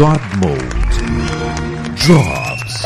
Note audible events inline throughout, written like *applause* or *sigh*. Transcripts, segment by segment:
God Mode drops.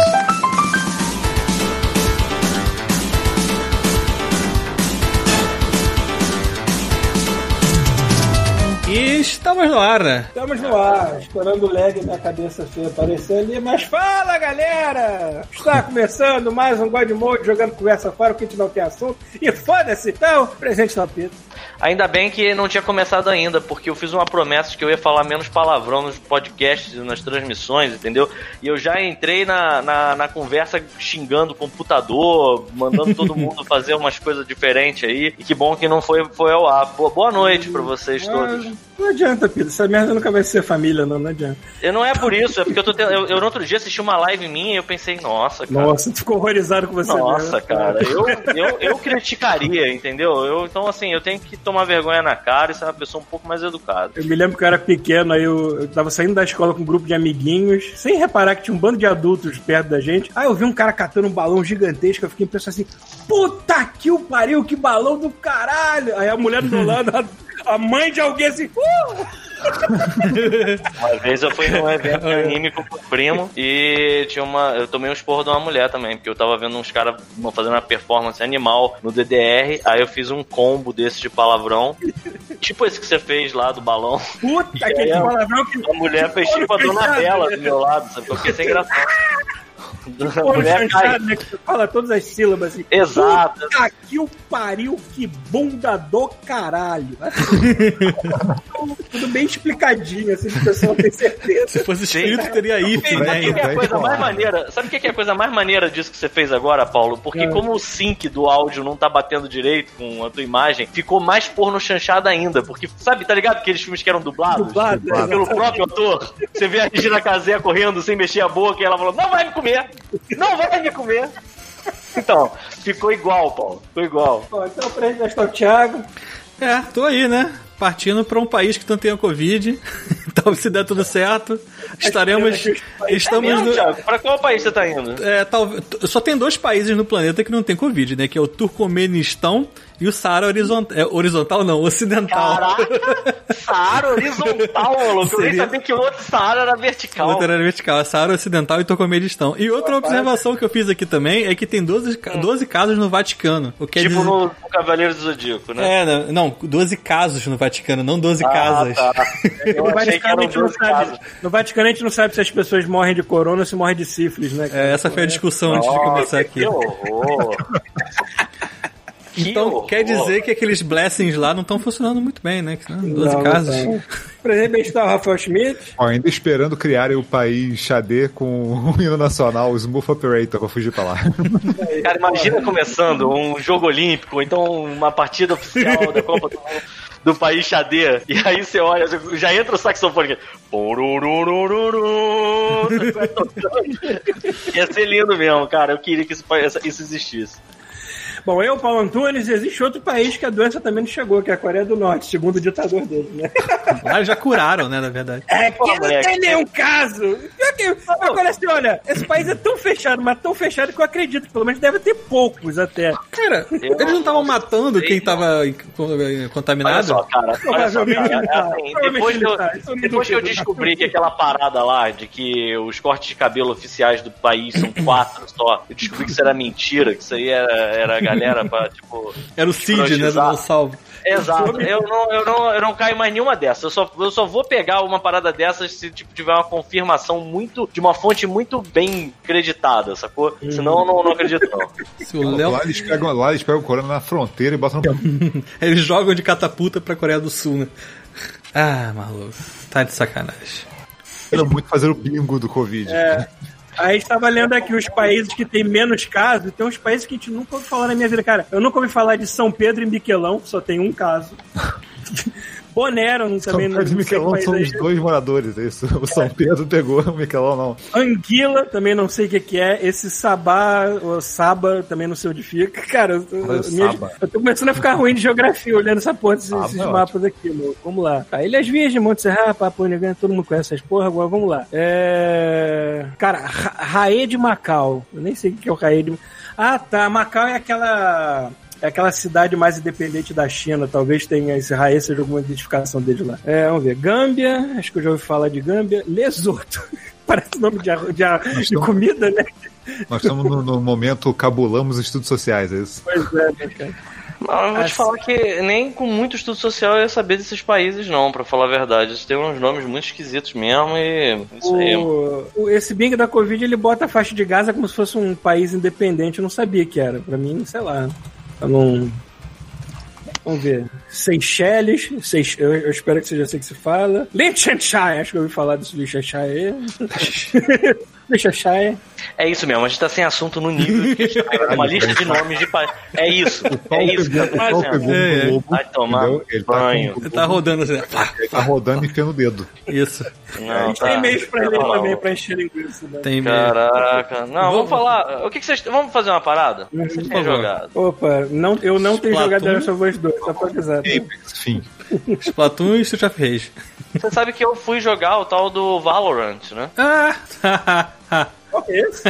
E estamos no ar. Estamos no ar, esperando o lag na cabeça feia aparecer ali. Mas fala, galera! Está começando mais um God Mode jogando conversa fora, que a gente não tem assunto. E foda-se, então, presente na pita. Ainda bem que não tinha começado ainda, porque eu fiz uma promessa de que eu ia falar menos palavrão nos podcasts e nas transmissões, entendeu? E eu já entrei na, na, na conversa xingando o computador, mandando todo *laughs* mundo fazer umas coisas diferentes aí. E que bom que não foi, foi ao ar. Boa, boa noite pra vocês todos. Não adianta, Pedro. Essa merda nunca vai ser família, não, não adianta. Eu não é por isso, é porque eu tô tendo, eu, eu no outro dia assisti uma live minha e eu pensei, nossa, cara. Nossa, tu ficou horrorizado com você Nossa, mesmo. cara, eu, eu, eu criticaria, entendeu? Eu, então, assim, eu tenho que tomar vergonha na cara e ser uma pessoa um pouco mais educada. Eu me lembro que eu era pequeno, aí eu, eu tava saindo da escola com um grupo de amiguinhos, sem reparar que tinha um bando de adultos perto da gente. Aí eu vi um cara catando um balão gigantesco, eu fiquei pensando assim, puta que o pariu, que balão do caralho! Aí a mulher do meu lado, a, mãe de alguém assim, uh! Uma vez eu fui num evento *laughs* anime com o primo e tinha uma. Eu tomei um esporro de uma mulher também, porque eu tava vendo uns caras fazendo uma performance animal no DDR, aí eu fiz um combo desse de palavrão. Tipo esse que você fez lá do balão. Puta, *laughs* aquele palavrão que. A mulher fez tipo a Donatella do meu lado, sabe? Eu fiquei sem graça. Cai. chanchado, né? Que você fala todas as sílabas assim. Exato. Puta que o pariu, que bunda do caralho. *laughs* Tudo bem explicadinho, assim, o pessoal tem certeza. Se fosse escrito, teria o né? que, é a Então, coisa então, mais maneira? Sabe o que, é a coisa mais maneira disso que você fez agora, Paulo? Porque É. como o sync do áudio não tá batendo direito com a tua imagem, ficou mais porno chanchada ainda. Porque, sabe, tá ligado aqueles filmes que eram dublados? Dublado, né? Pelo próprio ator. Você vê a Regina Casé correndo sem mexer a boca e ela falou, não vai me comer! Não vai me comer! Então, ficou igual, Paulo. Ficou igual. Bom, então, pra gente gastar o Thiago. É, tô aí, né? Partindo pra um país que não tenha Covid. *laughs* Então, se der tudo certo, estaremos. Estamos Mesmo, no. Thiago, pra qual país você tá indo? É, talvez, só tem dois países no planeta que não tem Covid, né? Que é o Turcomenistão e o Saara horizontal. É, horizontal não, ocidental. Caraca! *laughs* Saara horizontal, maluco. Eu nem Seria- sabia que o outro Saara era vertical. Outra era vertical, a Saara Ocidental e Turcomenistão. E outra observação que eu fiz aqui também é que tem 12, ca- 12 casos no Vaticano. O que quer Tipo dizer... no, Cavaleiro do Zodíaco, né? É, não, não, 12 casos no Vaticano, não 12 Ah, casas. tá. *laughs* Eu No achei que Vaticano, a eram gente não 12 sabe, casos. no Vaticano a gente não sabe se as pessoas morrem de corona ou se morrem de sífilis, né? É, essa foi a discussão antes de começar aqui. Que horror. *laughs* Que Então, horror. quer dizer que aqueles blessings lá não estão funcionando muito bem, né? Que, né, 12 Não, não casos. tá. *laughs* Por exemplo, está o Rafael Schmidt. Ó, ainda esperando criarem o país Xadê com *laughs* o hino nacional, o Smooth Operator, pra fugir pra lá. Cara, imagina começando um jogo olímpico, então uma partida oficial da Copa do Mundo do país Xadê. E aí você olha, já entra o saxofone. aqui. *laughs* Ia ser lindo mesmo, cara. Eu queria que isso, isso existisse. Bom, eu, Paulo Antunes, existe outro país que a doença também não chegou, que é a Coreia do Norte, segundo o ditador dele, né? *laughs* Lá já curaram, né, na verdade. É que Pô, não moleque. tem nenhum caso. Pior que- Agora, assim, olha, esse país é tão fechado, mas tão fechado que eu acredito que pelo menos deve ter poucos até. Cara, eles não estavam matando quem tava eh, co- eh, Olha contaminado? só, cara. Olha só, cara. é assim, depois eu, eu depois que eu duvido. descobri que aquela parada lá de que os cortes de cabelo oficiais do país são quatro só, eu descobri que isso era mentira, que isso aí era, era *laughs* galera pra, tipo. Era o Cid, né, do Salvo. Exato, eu não, eu, não, eu não caio mais nenhuma dessas. Eu só, eu só vou pegar uma parada dessas se tipo, tiver uma confirmação muito. de uma fonte muito bem creditada, sacou? Senão eu não, não acredito, não. *laughs* Se o Léo... Lá eles, pegam, lá eles pegam o corona na fronteira e botam no. *laughs* Eles jogam de catapulta pra Coreia do Sul, né? Ah, maluco. Tá de sacanagem. Quero muito fazer o bingo do Covid. É. Aí estava lendo aqui os países que tem menos casos, tem uns países que a gente nunca ouviu falar na minha vida. Cara, eu nunca ouvi falar de São Pedro e Miquelão, só tem um caso. Bonero São também Pedro e país são é os dois moradores, é isso. O São Pedro pegou, o Miquelão não. Anguila, também não sei o que, que é. Esse Sabá, ou Saba, também não sei onde fica. *laughs* Cara, eu, minha- eu tô começando a ficar ruim de geografia olhando essa porra Saba esses é mapas aqui, mano. Vamos lá. Tá, Ilhas Virgens, Monte Serra, Papo Negro, todo mundo conhece essas porra. Agora vamos lá. É... Cara, Ra- Raê de Macau. Eu nem sei o que é o Raê de... Ah, tá. Macau é aquela... é aquela cidade mais independente da China. Talvez tenha esse raiz seja alguma identificação dele lá. É, vamos ver. Gâmbia, acho que eu já ouvi falar de Gâmbia. Lesoto. *laughs* Parece nome de, de, de comida, né? Nós estamos no, no momento cabulamos estudos sociais, é isso? Pois é, né, cara? Não, eu vou te Assim. falar que nem com muito estudo social eu ia saber desses países, não, pra falar a verdade. Eles têm uns nomes muito esquisitos mesmo e. Isso aí. O, o- esse Bing da Covid, ele bota a faixa de Gaza como se fosse um país independente. Eu não sabia que era. Pra mim, sei lá. Eu não... Vamos ver. Seychelles. Seych... Eu, eu espero que seja assim que se fala. Liechtenstein. Acho que eu ouvi falar desse Liechtenstein aí. *laughs* Liechtenstein. É isso mesmo, a gente tá sem assunto no nível está. É uma lista de nomes de países. É isso, é isso que eu tô O pau pegou fazendo. no É, é. Vai tomar? Ele tá, banho. com- Ele tá rodando assim. Ele tá rodando e enfiando o dedo. Isso. A Não, gente tá. tem e-mails pra ler Tá também, maluco. pra encher linguiça. Né? Tem meio. Caraca. Não, vamos falar. O que, que vocês. Vamos fazer uma parada? Uhum. Vocês têm jogado. Opa, não, eu não tenho Splatoon. jogado The Last of Us 2, só pra avisar. tá? Enfim, Splatoon e Street of Rage. Você sabe que eu fui jogar o tal do Valorant, né? Ah! Qual que é esse?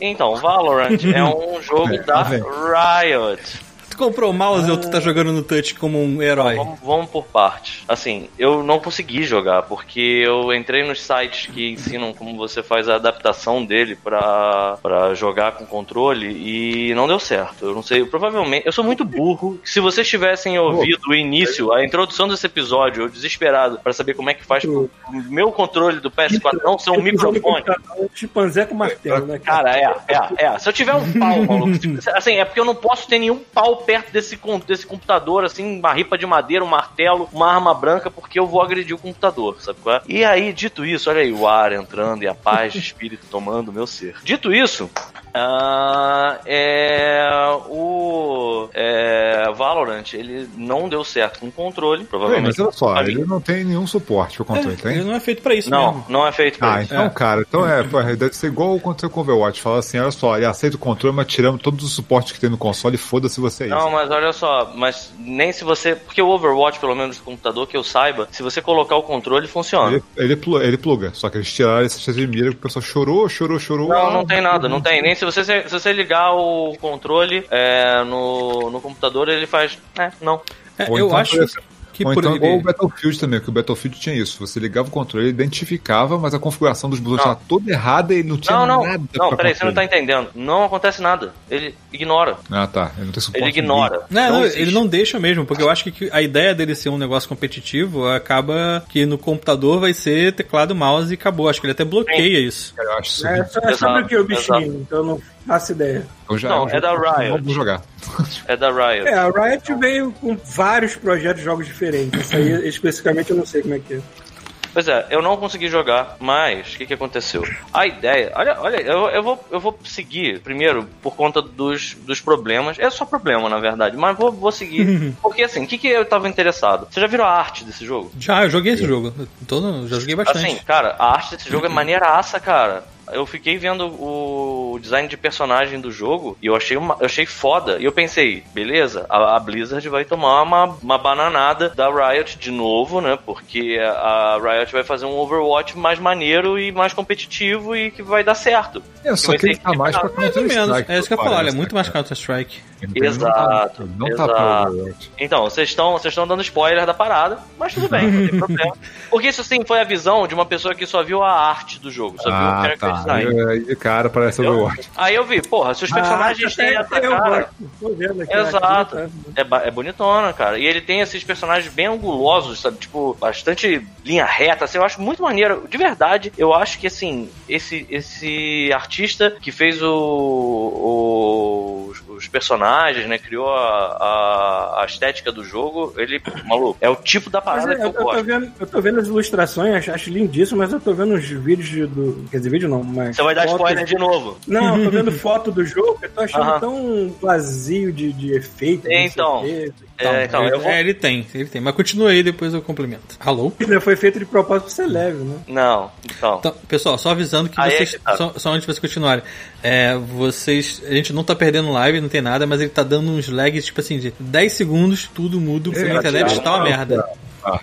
Então, Valorant é um jogo É, da vem. Riot. Comprou o mouse ou tu tá jogando no touch como um herói? Vamos, vamos por partes. Assim, eu não consegui jogar porque eu entrei nos sites que ensinam como você faz a adaptação dele pra, pra jogar com controle e não deu certo. Eu não sei, eu provavelmente. Eu sou muito burro. Se vocês tivessem ouvido o início, a introdução desse episódio, eu desesperado pra saber como é que faz pro meu controle do PS4 não ser um microfone. Chimpanzé com martelo, né? Cara, é, é, é. Se eu tiver um pau, maluco, assim, é porque eu não posso ter nenhum pau perto desse, desse computador, assim, uma ripa de madeira, um martelo, uma arma branca, porque eu vou agredir o computador, sabe qual é? E aí, dito isso, olha aí o ar entrando e a paz de espírito tomando meu ser. Dito isso, ah, é, o é, Valorant, ele não deu certo com o controle, Ei, provavelmente. mas olha só, ele não tem nenhum suporte pro controle, É, ele tem? não é feito pra isso Não, mesmo. não é feito pra Ah, isso. então, É. cara, então é, pô, deve ser igual aconteceu com o Overwatch. Fala assim, olha só, ele aceita o controle, mas tiramos todos os suportes que tem no console e foda-se você aí. Não, mas olha só, mas nem se você. Porque o Overwatch, pelo menos no computador, que eu saiba, se você colocar o controle, funciona. Ele, ele, plu- ele pluga, só que eles tiraram esse chance de mira que o pessoal chorou, chorou, chorou. Não, ah, não tem nada, não tem. Nem se você, se você ligar o controle é, no, no computador, ele faz. É, não. É, eu então, acho que Ou por então igual o. Battlefield também, que o Battlefield tinha isso. Você ligava o controle, ele identificava, mas a configuração dos botões estava toda errada e ele não tinha Não, não. nada Não, peraí, você não tá controle. entendendo. Não acontece nada. Ele ignora. Ah, tá. Ele não tem suporte. Ele ignora. Não, não, ele não deixa mesmo, porque eu acho que a ideia dele ser um negócio competitivo acaba que no computador vai ser teclado, mouse e acabou. Acho que ele até bloqueia isso. Eu acho isso. É, só- é sobre o que o bichinho, Exato. então não faço ideia. Eu já, Não, eu já- é da Riot. Vou jogar. *laughs* É da Riot. É, a Riot veio com vários projetos de jogos diferentes. Isso aí, especificamente, eu não sei como é que é. Pois é, eu não consegui jogar, mas o que, que aconteceu? A ideia. Olha, olha, eu, eu, vou, eu vou seguir primeiro por conta dos, dos problemas. É só problema, na verdade, mas vou, vou seguir. Porque assim, o que, que eu tava interessado? Você já viram a arte desse jogo? Já, eu joguei esse jogo. Tô no- já joguei bastante. Assim, cara, a arte desse jogo é maneiraça, cara. Eu fiquei vendo o design de personagem do jogo e eu achei, uma, eu achei foda. E eu pensei, beleza, a, a Blizzard vai tomar uma, uma bananada da Riot de novo, né? Porque a Riot vai fazer um Overwatch mais maneiro e mais competitivo e que vai dar certo. É, só vai que ele tá mais pra. Counter-Strike. É isso que eu ia falar, ele é muito né, mais cara? Counter-Strike. Exato, Não tá, não tá exato. Overwatch. Então, vocês estão vocês estão dando spoiler da parada, mas tudo bem, não tem *laughs* problema. Porque isso sim foi a visão de uma pessoa que só viu a arte do jogo, só viu o Ah, character tá. design. Aí, aí, cara, parece Entendeu? Overwatch. Aí eu vi, porra, se os personagens têm Ah, essa eu cara. Tô vendo aqui, Exato. aqui, tá? É, ba- é bonitona, cara. E ele tem esses personagens bem angulosos, sabe? Tipo, bastante linha reta, assim, eu acho muito maneiro. De verdade, eu acho que, assim, esse, esse artista que fez o, o- os, os personagens, né? Criou a, a, a estética do jogo, ele, maluco, é o tipo da parada é, que eu, eu eu tô gosto. vendo, eu tô vendo as ilustrações, acho, acho lindíssimo, mas eu tô vendo os vídeos de- do. Quer dizer, vídeo não, mas. Você vai dar fotos- spoiler de novo. Não, eu tô *laughs* vendo foto do jogo, eu tô achando Aham. tão vazio de, de efeito. Então. O. É, então, ele, eu vou. é, ele tem, ele tem. Mas continua aí, depois eu complemento. Alô? *laughs* Né, Foi feito de propósito pra ser leve, né? Não, então. Então, pessoal, só avisando que Aí é vocês. que tá. só, só antes de vocês continuarem. É, vocês. A gente não tá perdendo live, não tem nada, mas ele tá dando uns lags, tipo assim, de 10 segundos, tudo porque É, a internet cara, está uma merda. Ah.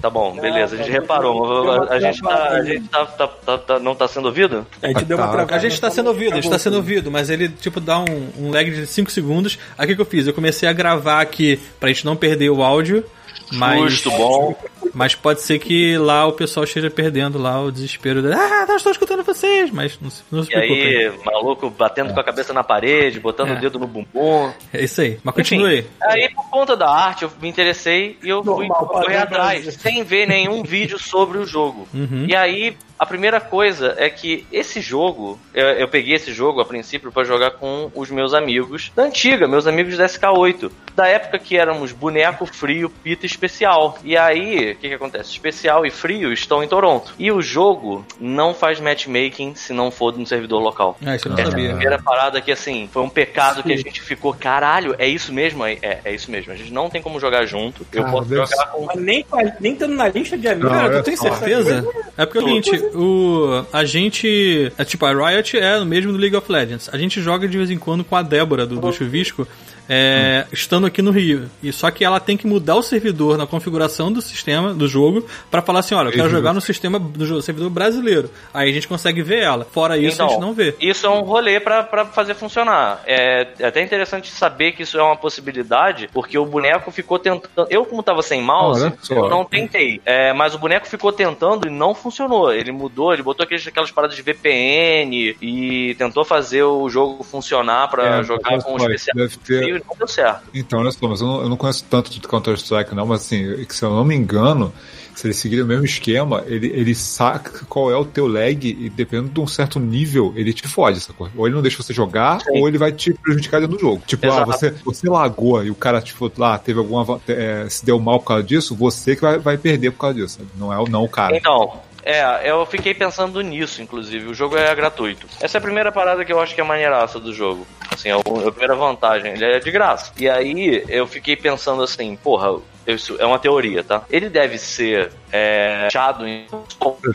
Tá bom, beleza, a gente tá, reparou. A, a gente, tá, a gente tá, tá- tá- tá- não tá sendo ouvido? A gente deu uma Tá. travada. A gente tá sendo ouvido, a gente tá sendo ouvido, mas ele, tipo, dá um, um lag de 5 segundos. Aí o que, que eu fiz? Eu comecei a gravar aqui pra gente não perder o áudio, mas. Justo, bom. Mas pode ser que lá o pessoal esteja perdendo lá o desespero. de, Ah, não estou escutando vocês, mas não se, não se E preocupem. aí, maluco batendo com a cabeça na parede, botando É. o dedo no bumbum. É isso aí. Mas continue Enfim, aí. Aí, por conta da arte, eu me interessei e eu fui Normal, correr padrão atrás, Brasil. sem ver nenhum *laughs* vídeo sobre o jogo. Uhum. E aí, a primeira coisa é que esse jogo, eu, eu peguei esse jogo a princípio pra jogar com os meus amigos da antiga, meus amigos da SK8, da época que éramos boneco frio, pita especial. E aí, o que, que acontece? Especial e frio estão em Toronto. E o jogo não faz matchmaking se não for no servidor local. Ah, isso eu não Essa é a sabia. primeira parada que, assim, foi um pecado que a gente ficou, caralho, é isso mesmo? É, é, é isso mesmo. A gente não tem como jogar junto. Eu posso deve jogar com. Mas nem, nem estando na lista de amigos. Cara, é tu tem certeza? É porque é o seguinte, o, a gente. É, tipo, a Riot é o mesmo do League of Legends. A gente joga de vez em quando com a Débora do, do Chuvisco. É, estando aqui no Rio. E só que ela tem que mudar o servidor na configuração do sistema, do jogo, pra falar assim: olha, eu quero Isso. jogar no sistema do jogo- servidor brasileiro. Aí a gente consegue ver ela. Fora isso, a gente não vê. Isso é um rolê pra, pra fazer funcionar. É, é até interessante saber que isso é uma possibilidade, porque o boneco ficou tentando. Eu, como tava sem mouse, só. eu não tentei. É, mas o boneco ficou tentando e não funcionou. Ele mudou, ele botou aqueles, aquelas paradas de VPN e tentou fazer o jogo funcionar pra É, jogar com o olha, especial. deve ter- E não deu certo. Então, olha só, mas eu não, eu não conheço tanto de Counter-Strike, não, mas assim, que se eu não me engano, se ele seguir o mesmo esquema, ele, ele saca qual é o teu lag e dependendo de um certo nível, ele te fode, sacou? Ou ele não deixa você jogar, Sim. ou ele vai te prejudicar dentro do jogo. Tipo, ah, você, você lagou e o cara, tipo, lá, teve alguma. é, se deu mal por causa disso, você que vai, vai perder por causa disso, sabe? Não é o não o cara. Então, é, eu fiquei pensando nisso, inclusive. O jogo é gratuito. Essa é a primeira parada que eu acho que é maneiraça do jogo. Assim, é a primeira vantagem. Ele é de graça. E aí, eu fiquei pensando assim, porra, isso é uma teoria, tá? Ele deve ser é, fechado em.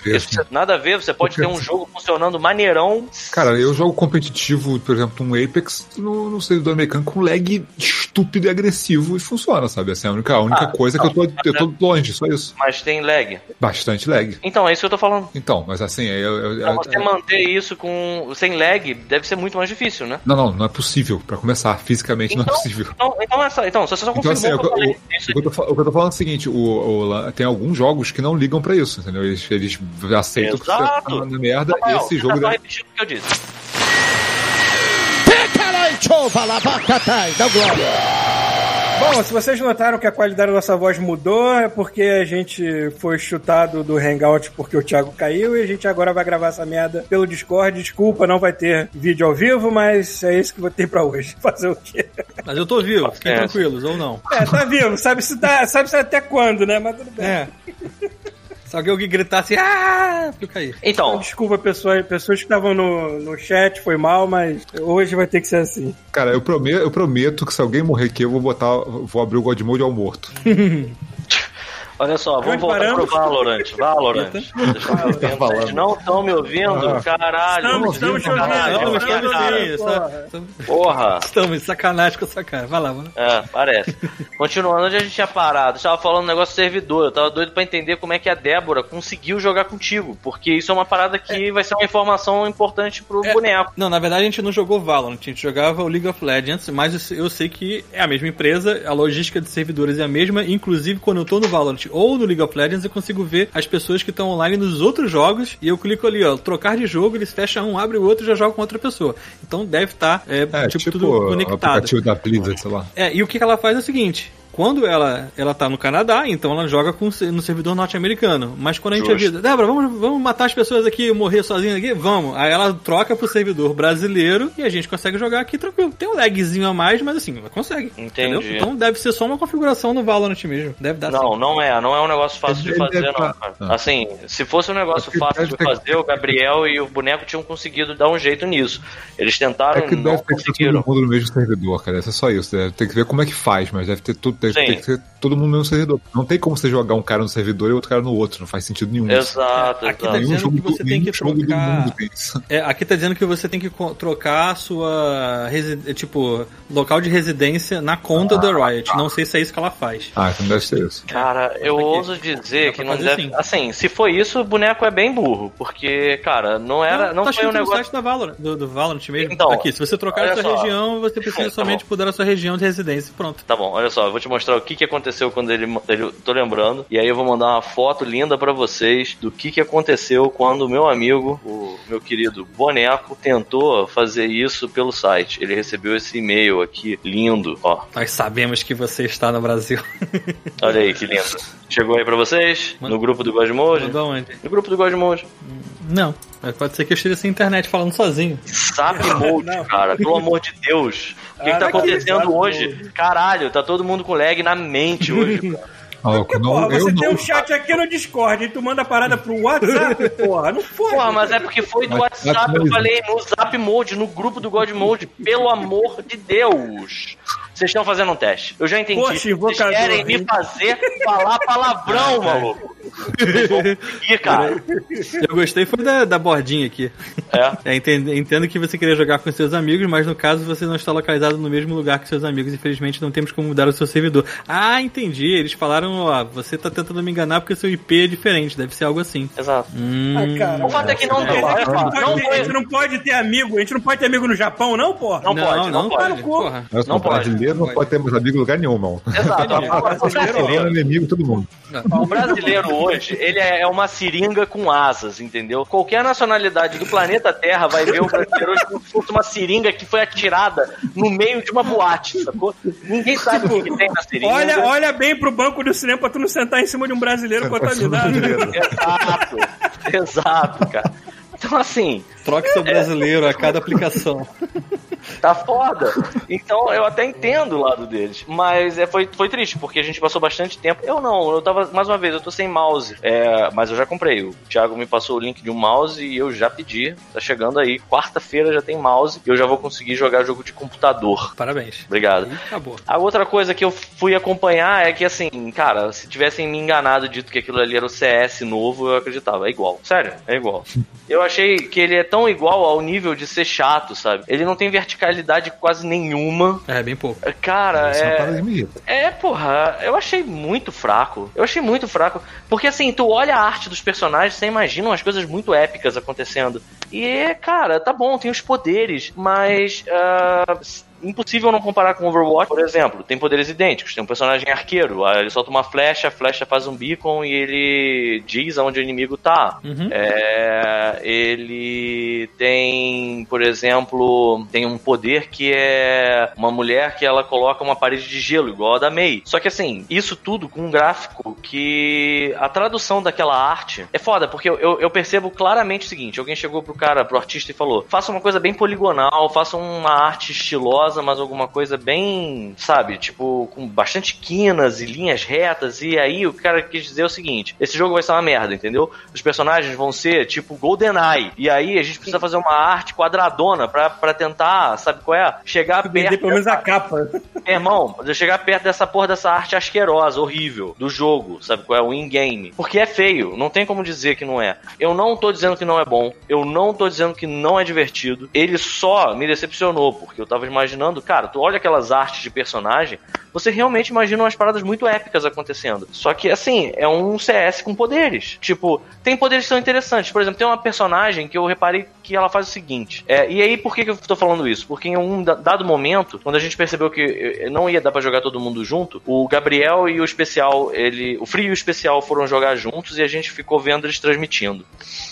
Isso, Nada a ver, você pode ter um jogo funcionando maneirão. Cara, eu jogo competitivo, por exemplo, um Apex no, no servidor americano com lag estúpido e agressivo e funciona, sabe? Assim, é a única, a única Ah, coisa que eu tô, eu tô longe, só isso. Mas tem lag. Bastante lag. Então, é isso que eu tô falando. Então, mas assim, eu, eu- Pra eu- você manter isso com sem lag, deve ser muito mais difícil, né? não, não, não é possível. Pra começar, fisicamente não é Então, possível. Então, então, essa, então você só Então, confirmou assim, o, que eu que eu tô, fa- o que eu tô falando é o seguinte: o, o- tem alguns jogos que não ligam pra isso, entendeu? Eles, eles aceitam que você tá Exato. na merda Rafael, e esse jogo. tá só deve- repetindo o que eu disse. Bom, se vocês notaram que a qualidade da nossa voz mudou, é porque a gente foi chutado do Hangout porque o Thiago caiu e a gente agora vai gravar essa merda pelo Discord. Desculpa, não vai ter vídeo ao vivo, mas é isso que vou ter pra hoje. *laughs* Fazer o quê? Mas eu tô vivo, fiquem É. tranquilos, ou não. É, tá vivo, sabe se, dá, sabe se até quando, né? Mas tudo bem. É. Se alguém gritasse, ah, eu caí. Então, Desculpa, pessoas, pessoas que estavam no, no chat, foi mal, mas hoje vai ter que ser assim. Cara, eu prometo, eu prometo que se alguém morrer aqui, eu vou botar. Vou abrir o God Mode ao morto. *laughs* olha só, vamos voltar pro Valorant. Valorant. Tá. Vocês não estão me ouvindo? Ah. Caralho. Estamos, estamos te ouvindo, Caralho, estamos te cara. ouvindo. estamos, porra. estamos, Porra. estamos sacanagem com essa cara. Vai lá, lá. É, parece. Continuando onde a gente tinha parado, estava falando um negócio do servidor. Eu tava doido pra entender como é que a Débora conseguiu jogar contigo. Porque isso é uma parada que vai ser uma informação importante pro É. boneco. Não, na verdade a gente não jogou Valorant, a gente jogava o League of Legends, mas eu sei- eu sei que é a mesma empresa, a logística de servidores é a mesma, inclusive quando eu tô no Valorant ou no League of Legends, eu consigo ver as pessoas que estão online nos outros jogos e eu clico ali, ó, trocar de jogo, eles fecham um, abre o outro e já joga com outra pessoa. Então deve estar, é, É, tipo, tipo, tudo o conectado. aplicativo da Blizzard, sei lá. É, e o que ela faz é o seguinte. Quando ela, ela tá no Canadá, então ela joga com, no servidor norte-americano. Mas quando a gente Justo. avisa, Débora, vamos, vamos matar as pessoas aqui, morrer sozinha aqui? Vamos. Aí ela troca pro servidor brasileiro e a gente consegue jogar aqui tranquilo. Tem um lagzinho a mais, mas assim, ela consegue. Entendi. Entendeu? Então deve ser só uma configuração no Valorant mesmo. Deve dar Não, não é. Não é um negócio fácil de fazer, deve não, tá- cara. Ah. Assim, se fosse um negócio fácil deve de fazer, o Gabriel e o boneco tinham conseguido dar um jeito nisso. Eles tentaram É que e não deve ter todo mundo no mesmo servidor, cara. É só isso. Deve ter que ver como é que faz, mas deve ter tudo. Tem, Sim. tem que ser todo mundo no mesmo servidor. Não tem como você jogar um cara no servidor e outro cara no outro. Não faz sentido nenhum. Exato, Aqui exato. tá dizendo jogo que você do- tem que trocar- mundo tem isso. É, aqui tá dizendo que você tem que trocar sua resi- é, tipo local de residência na conta da Riot. Não sei se é isso que ela faz. Ah, então deve ser isso. Cara, eu Aqui. ouso dizer que não deve. sim. Assim, se foi isso, o boneco é bem burro. Porque, cara, não era. Não, tá foi um no negócio. site da Valorant, do, do Valorant mesmo. Então, aqui, se você trocar a sua só. região, você precisa Tá somente mudar a sua região de residência. Pronto. Tá bom, olha só, eu vou te mostrar o que, que aconteceu quando ele, ele. Tô lembrando. E aí eu vou mandar uma foto linda pra vocês do que, que aconteceu quando o meu amigo, o meu querido boneco, tentou fazer isso pelo site. Ele recebeu esse e-mail aqui, lindo, ó. Nós sabemos que você está no Brasil. *laughs* Olha aí que lindo. Chegou aí pra vocês? No grupo do Godmode? Mandou onde? No grupo do Godmode. Não. Mas Pode ser que eu esteja sem internet falando sozinho. Zap *laughs* Mode, cara, pelo amor de Deus. O que, que tá Ah, que acontecendo hoje? Caralho, tá todo mundo com lag na mente hoje. *laughs* cara. Não, Porra, eu você tem não. um chat aqui no Discord e tu manda a parada pro WhatsApp, *laughs* porra. Não pode. Porra, mas é porque foi do Mas WhatsApp, eu Mode. falei no Zap Mode, no grupo do God Mode, pelo amor de Deus. Vocês estão fazendo um teste. Eu já entendi. Poxa, Vocês querem me hein? fazer falar palavrão, maluco. Vocês vão conseguir, cara. Eu gostei foi da, da bordinha aqui. É. *laughs* É, entendo, entendo que você queria jogar com seus amigos, mas no caso você não está localizado no mesmo lugar que seus amigos. Infelizmente não temos como mudar o seu servidor. Ah, entendi. Eles falaram, ó, você tá tentando me enganar porque seu IP é diferente. Deve ser algo assim. Exato. Hum, Ah, cara. O fato é que não gente não pode ter- a gente não pode ter amigo, a gente não pode ter amigo no Japão, não, porra? Não pode, não pode. pode. Porra. Porra. Mas Não pode. Brasileiro não Pode. ter mais amigo em lugar nenhum, mano. Exato. Agora, o Corona brasileiro, é inimigo de todo mundo. O brasileiro hoje, ele é uma seringa com asas, entendeu? Qualquer nacionalidade do planeta Terra vai ver o brasileiro hoje como se fosse uma seringa que foi atirada no meio de uma boate, sacou? Ninguém sabe o que tem na seringa. Olha, olha bem pro banco do cinema pra tu não sentar em cima de um brasileiro contaminado. Exato, exato, cara. Então, assim, Troque seu brasileiro a cada aplicação. *laughs* tá foda. Então eu até entendo o lado deles. Mas é, foi, foi triste, porque a gente passou bastante tempo. Eu não, eu tava, mais uma vez, eu tô sem mouse. É, mas eu já comprei. O Thiago me passou o link de um mouse e eu já pedi. Tá chegando aí. Quarta-feira já tem mouse e eu já vou conseguir jogar jogo de computador. Parabéns. Obrigado. E acabou. A outra coisa que eu fui acompanhar é que, assim, cara, se tivessem me enganado dito que aquilo ali era o CS novo, eu acreditava. É igual. Sério, é igual. *laughs* Eu achei que ele é tão igual ao nível de ser chato, sabe? Ele não tem verticalidade quase nenhuma. É, bem pouco. Cara, Isso é parada é. irrita. É, porra, eu achei muito fraco. Eu achei muito fraco. Porque assim, tu olha a arte dos personagens, você imagina umas coisas muito épicas acontecendo. E, cara, tá bom, tem os poderes, mas. ah, impossível não comparar com Overwatch, por exemplo. Tem poderes idênticos. Tem um personagem arqueiro. Ele solta uma flecha, a flecha faz um beacon e ele diz aonde o inimigo tá. Uhum. É, ele tem, por exemplo, tem um poder que é uma mulher que ela coloca uma parede de gelo, igual a da May. Só que assim, isso tudo com um gráfico que a tradução daquela arte é foda, porque eu, eu, eu percebo claramente o seguinte: alguém chegou pro cara, pro artista e falou: faça uma coisa bem poligonal, faça uma arte estilosa, mas alguma coisa bem, sabe, tipo, com bastante quinas e linhas retas. E aí o cara quis dizer o seguinte: esse jogo vai ser uma merda, entendeu? Os personagens vão ser tipo GoldenEye. E aí a gente precisa fazer uma arte quadradona pra, pra tentar, sabe qual é? Chegar Vender perto. pelo menos a capa. meu irmão, chegar perto dessa porra dessa arte asquerosa, horrível, do jogo, sabe qual é? O in-game. Porque é feio, não tem como dizer que não é. Eu não tô dizendo que não é bom, eu não tô dizendo que não é divertido. Ele só me decepcionou, porque eu tava imaginando, cara, tu olha aquelas artes de personagem, você realmente imagina umas paradas muito épicas acontecendo. Só que, assim, é um CS com poderes. Tipo, tem poderes que são interessantes. Por exemplo, tem uma personagem que eu reparei que ela faz o seguinte. É, e aí, por que, que eu tô falando isso? Porque em um da- dado momento, quando a gente percebeu que eh, não ia dar pra jogar todo mundo junto, o Gabriel e o especial, ele. O Frio e o especial foram jogar juntos e a gente ficou vendo eles transmitindo.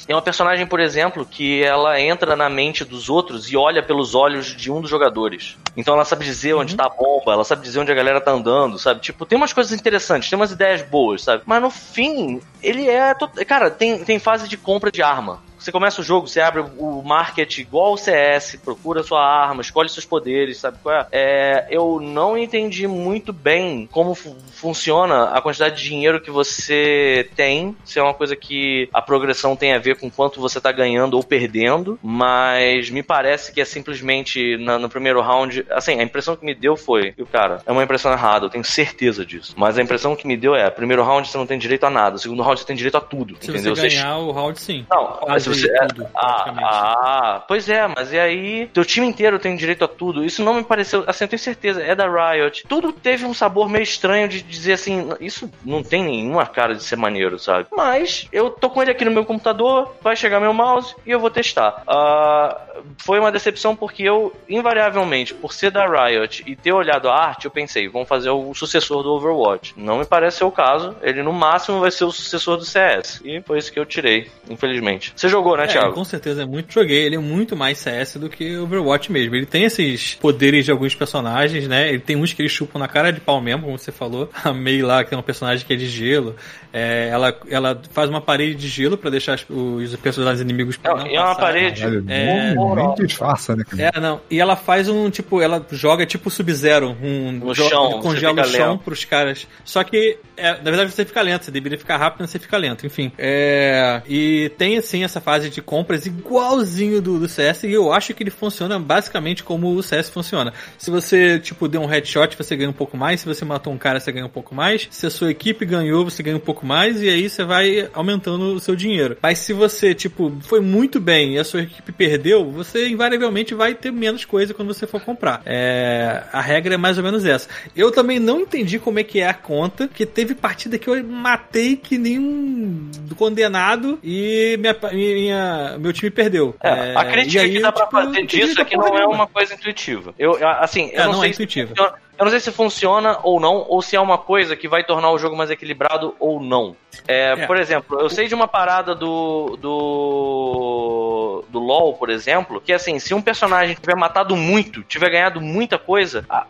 Tem uma personagem, por exemplo, que ela entra na mente dos outros e olha pelos olhos de um dos jogadores. Então ela sabe dizer onde tá a bomba, ela sabe dizer onde a galera tá andando, sabe? Tipo, tem umas coisas interessantes, tem umas ideias boas, sabe? Mas no fim, ele é. Cara, tem, tem fase de compra de arma. Você começa o jogo, você abre o market igual o CS, procura sua arma, escolhe seus poderes, sabe qual é? é eu não entendi muito bem como fu- funciona a quantidade de dinheiro que você tem, se é uma coisa que a progressão tem a ver com quanto você tá ganhando ou perdendo, mas me parece que é simplesmente na- no primeiro round, assim, a impressão que me deu foi, e o cara, é uma impressão errada, eu tenho certeza disso, mas a impressão que me deu é, primeiro round você não tem direito a nada, segundo round você tem direito a tudo, Se entendeu? você ganhar o round, sim. Não, se você. tudo, ah, ah, pois é, mas e aí? Teu time inteiro tem direito a tudo. Isso não me pareceu. Assim, eu tenho certeza, é da Riot. Tudo teve um sabor meio estranho de dizer assim: isso não tem nenhuma cara de ser maneiro, sabe? Mas eu tô com ele aqui no meu computador, vai chegar meu mouse e eu vou testar. Ah, foi uma decepção porque eu, invariavelmente, por ser da Riot e ter olhado a arte, eu pensei, vão fazer o sucessor do Overwatch. Não me parece ser o caso. Ele no máximo vai ser o sucessor do CS. E foi isso que eu tirei, infelizmente. Você jogou, né, É, Thiago? com certeza é muito joguei. Ele é muito mais CS do que Overwatch mesmo. Ele tem esses poderes de alguns personagens, né? Ele tem uns que eles chupam na cara de pau mesmo, como você falou. *laughs* A Mei lá, que é um personagem que é de gelo. É, ela, ela faz uma parede de gelo pra deixar as- os personagens inimigos Não, não e é uma parede. Caralho, É, nem, nem disfarça, né? cara? É, não. E ela faz um, tipo, ela joga tipo Sub-Zero, um No chão, congela o chão lento. pros caras. Só que, é, na verdade, você fica lento, você deveria ficar rápido, mas você fica lento, enfim. É, e tem, assim, essa fase de compras igualzinho do, do CS, e eu acho que ele funciona basicamente como o CS funciona. Se você, tipo, deu um headshot, você ganha um pouco mais, se você matou um cara, você ganha um pouco mais, se a sua equipe ganhou, você ganha um pouco mais, e aí você vai aumentando o seu dinheiro. Mas se você, tipo, foi muito bem e a sua equipe perdeu, você invariavelmente vai ter menos coisa quando você for comprar. É, a regra é mais ou menos essa. Eu também não entendi como é que é a conta, que teve partida que eu matei que nem um condenado e minha, minha- meu time perdeu. É, a e crítica aí que dá pra tipo, não fazer disso é que não é uma coisa intuitiva. Eu, assim, eu É, não, não sei é se intuitiva. funciona- eu não sei se funciona ou não, ou se é uma coisa que vai tornar o jogo mais equilibrado ou não. É, É. Por exemplo, eu sei de uma parada do, do. do LoL, por exemplo, que assim, se um personagem tiver matado muito, tiver ganhado muita coisa, a-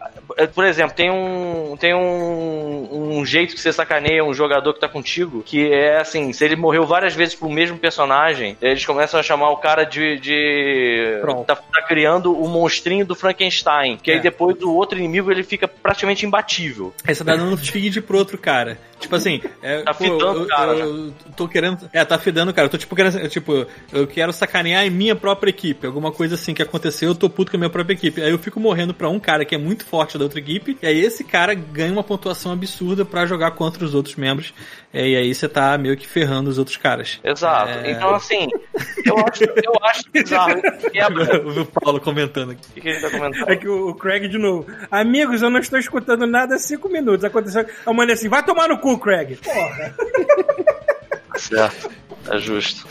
por exemplo, tem um. tem um, um jeito que você sacaneia um jogador que tá contigo, que é assim, se ele morreu várias vezes pro mesmo personagem, eles começam a chamar o cara de. de tá, tá criando o monstrinho do Frankenstein. Que aí É. depois o outro inimigo ele fica praticamente imbatível. Aí você tá dando feed pro outro cara. Tipo assim, *laughs* é, Tá pô, fidando eu, o cara, eu- eu tô querendo. É, tá fidando o cara. Eu tô tipo querendo. Tipo, eu quero sacanear em minha própria equipe. Alguma coisa assim que aconteceu, eu tô puto com a minha própria equipe. Aí eu fico morrendo pra um cara que é muito forte da outra equipe. E aí esse cara ganha uma pontuação absurda pra jogar contra os outros membros. É, e aí você tá meio que ferrando os outros caras. Exato. É. Então, assim, eu acho, eu acho bizarro. Quebra. *laughs* o Paulo comentando aqui. O que, que ele tá comentando? É que o, o Craig de novo. Amigos, eu não estou escutando nada há cinco minutos. Aconteceu. A mãe assim, vai tomar no cu, Craig. Porra. Certo. É justo.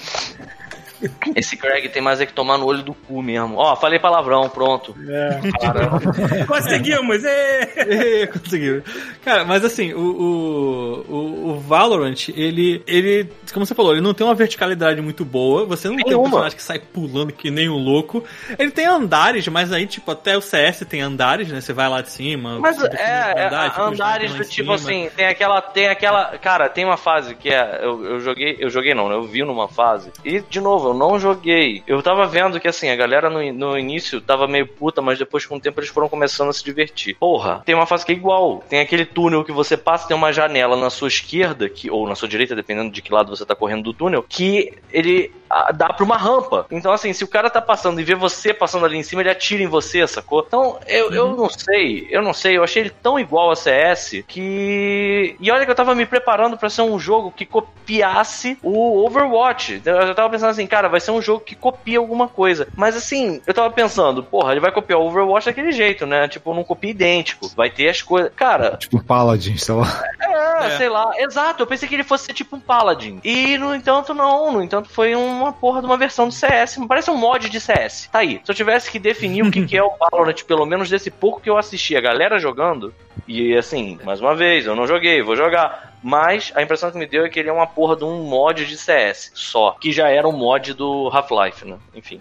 Esse Craig tem mais é que tomar no olho do cu mesmo. Ó, falei palavrão, pronto. É. *laughs* Conseguimos! ê! É, Conseguiu. Cara, mas assim, o, o, o, o Valorant, ele, ele, como você falou, ele não tem uma verticalidade muito boa. Você não tem um Nenhuma. personagem que sai pulando que nem um louco. Ele tem andares, mas aí, tipo, até o CS tem andares, né? Você vai lá de cima. Mas define é, é, andar, tipo, andares do tipo assim, tem aquela, tem aquela, cara, tem uma fase que é, eu, eu joguei, eu joguei não, né? eu vi numa fase, e de novo, eu não joguei, eu tava vendo que assim, a galera no, no início tava meio puta, mas depois com o tempo eles foram começando a se divertir. Porra, tem uma fase que é igual, tem aquele túnel que você passa, tem uma janela na sua esquerda, que, ou na sua direita, dependendo de que lado você tá correndo do túnel, que ele dá pra uma rampa. Então, assim, se o cara tá passando e vê você passando ali em cima, ele atira em você, sacou? Então, eu, eu não sei, eu não sei, eu achei ele tão igual a CS que. E olha que eu tava me preparando pra ser um jogo que copiasse o Overwatch. Eu tava pensando assim, cara, vai ser um jogo que copia alguma coisa. Mas assim, eu tava pensando, porra, ele vai copiar o Overwatch daquele jeito, né? Tipo, não copia idêntico. Vai ter as coisas. Cara, Tipo Paladin, sei lá. é, É. sei lá. Exato, eu pensei que ele fosse ser tipo um Paladin. E, no entanto, não. No entanto, foi uma porra de uma versão do CS. Parece um mod de CS. Tá aí. Se eu tivesse que definir o que, que é o Valorant, pelo menos desse pouco que eu assisti a galera jogando, e assim, mais uma vez, eu não joguei, vou jogar. Mas a impressão que me deu é que ele é uma porra de um mod de CS só. Que já era um mod do Half-Life, né? Enfim.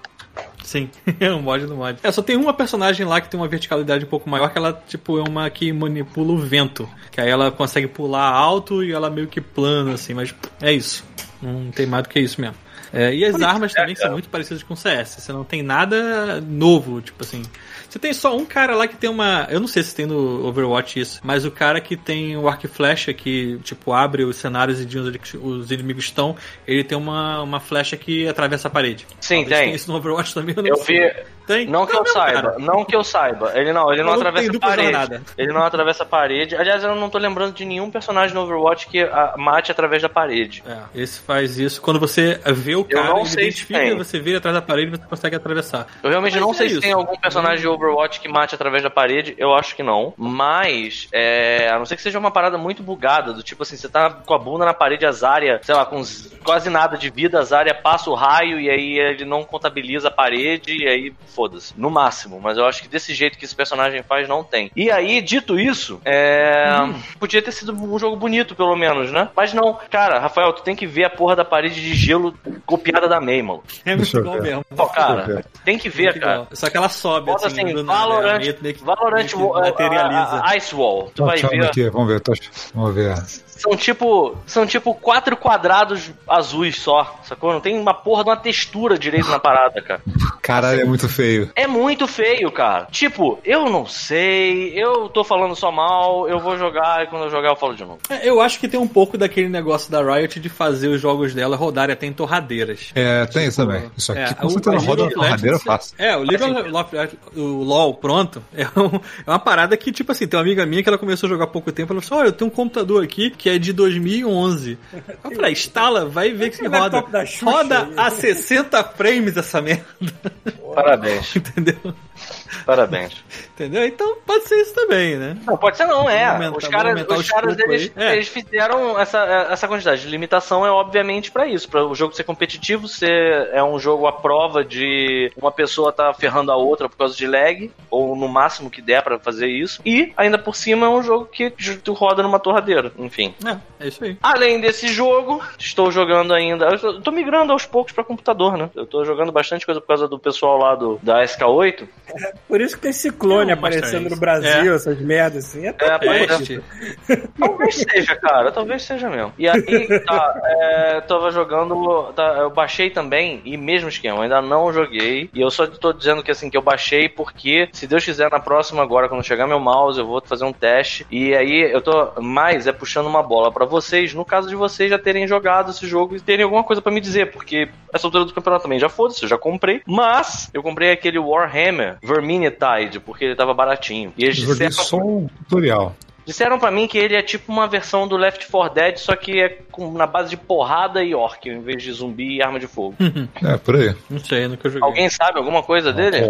Sim, é *laughs* um mod do mod. É, só tem uma personagem lá que tem uma verticalidade um pouco maior, que ela, tipo, é uma que manipula o vento. Que aí ela consegue pular alto e ela meio que plana, assim, mas é isso. Não tem mais do que isso mesmo. É, e as armas é, também cara. são muito parecidas com CS. Você não tem nada novo, tipo assim. Você tem só um cara lá que tem uma. Eu não sei se tem no Overwatch isso, mas o cara que tem o arco e flecha que, tipo, abre os cenários e de onde os inimigos estão, ele tem uma, uma flecha que atravessa a parede. Sim, Talvez tem. tenha isso no Overwatch também, eu não Eu sei. vi. Tem? Não que É o eu saiba, cara. não que eu saiba. Ele não, ele não Maluco atravessa a parede. jornada. Ele não atravessa a parede. Aliás, eu não tô lembrando de nenhum personagem no Overwatch que mate através da parede. É, esse faz isso. Quando você vê o cara, não ele sei se tem. você vira atrás da parede e você consegue atravessar. Eu realmente Mas não é sei se isso. tem algum personagem de Overwatch que mate através da parede, eu acho que não. Mas, é, a não ser que seja uma parada muito bugada, do tipo assim, você tá com a bunda na parede, a Zarya, sei lá, com quase nada de vida, a Zarya passa o raio e aí ele não contabiliza a parede e aí foda-se. No máximo, mas eu acho que desse jeito que esse personagem faz, não tem. E aí, dito isso, é, podia ter sido um jogo bonito, pelo menos, né? Mas não. Cara, Rafael, tu tem que ver a porra da parede de gelo copiada da May, mano. É muito igual mesmo. Pô, cara, tem que ver, Muito cara. igual. Só que ela sobe, Bota assim, assim, Valorant, Valorant uh, materializa. Ice Wall. Tu vai ver. aqui, vamos ver, tô vamos ver. São tipo, são tipo quatro quadrados azuis só, sacou? Não tem uma porra de uma textura direito na parada, cara. Caralho, é muito feio. É muito feio, cara. Tipo, eu não sei, eu tô falando só mal, eu vou jogar e quando eu jogar eu falo de novo. É, Eu acho que tem um pouco daquele negócio da Riot de fazer os jogos dela rodarem até em torradeiras. É, tem isso também. Isso aqui É, com o- certeza a roda of torradeira Legends- fácil. É, o League of Legends, o LoL, pronto, *laughs* é, um- é uma parada que, tipo assim, tem uma amiga minha que ela começou a jogar há pouco tempo, ela falou assim, olha, eu tenho um computador aqui que é de 2011. Eu falei, instala, vai ver que se O roda. Roda aí. a 60 frames essa merda, Parabéns, *laughs* entendeu? Parabéns. *laughs* Entendeu? Então pode ser isso também, né? Não, pode ser não, é. Aumentar- os caras, os o caras eles. É. eles fizeram essa, essa quantidade de limitação é obviamente pra isso, para o jogo ser competitivo, ser é um jogo à prova de uma pessoa tá ferrando a outra por causa de lag ou no máximo que der pra fazer isso. E ainda por cima é um jogo que tu roda numa torradeira, enfim. É, é isso aí. Além desse jogo, estou jogando ainda. Eu tô- tô migrando aos poucos pra computador, né? Eu tô jogando bastante coisa por causa do pessoal lá do, da SK8. *laughs* Por isso que tem ciclone Não, mostra aparecendo no Brasil, essas merdas assim. É, É, é. Peste. Talvez seja, cara, talvez seja mesmo. E aí, tá, é, tava jogando, tá, eu baixei também, e mesmo esquema, eu ainda não joguei, e eu só tô dizendo que assim, que eu baixei porque, se Deus quiser, na próxima agora, quando chegar meu mouse, eu vou fazer um teste, e aí eu tô mais é puxando uma bola pra vocês, no caso de vocês já terem jogado esse jogo e terem alguma coisa pra me dizer, porque essa altura do campeonato também já foda-se, eu já comprei, mas eu comprei aquele Warhammer Vermintide, porque ele tava baratinho. E eles disseram- só um tutorial. Disseram pra mim que ele é tipo uma versão do Left 4 Dead, só que é com- na base de porrada e orc, em vez de zumbi e arma de fogo. *laughs* É, por aí. Não sei, nunca joguei. Alguém sabe alguma coisa dele?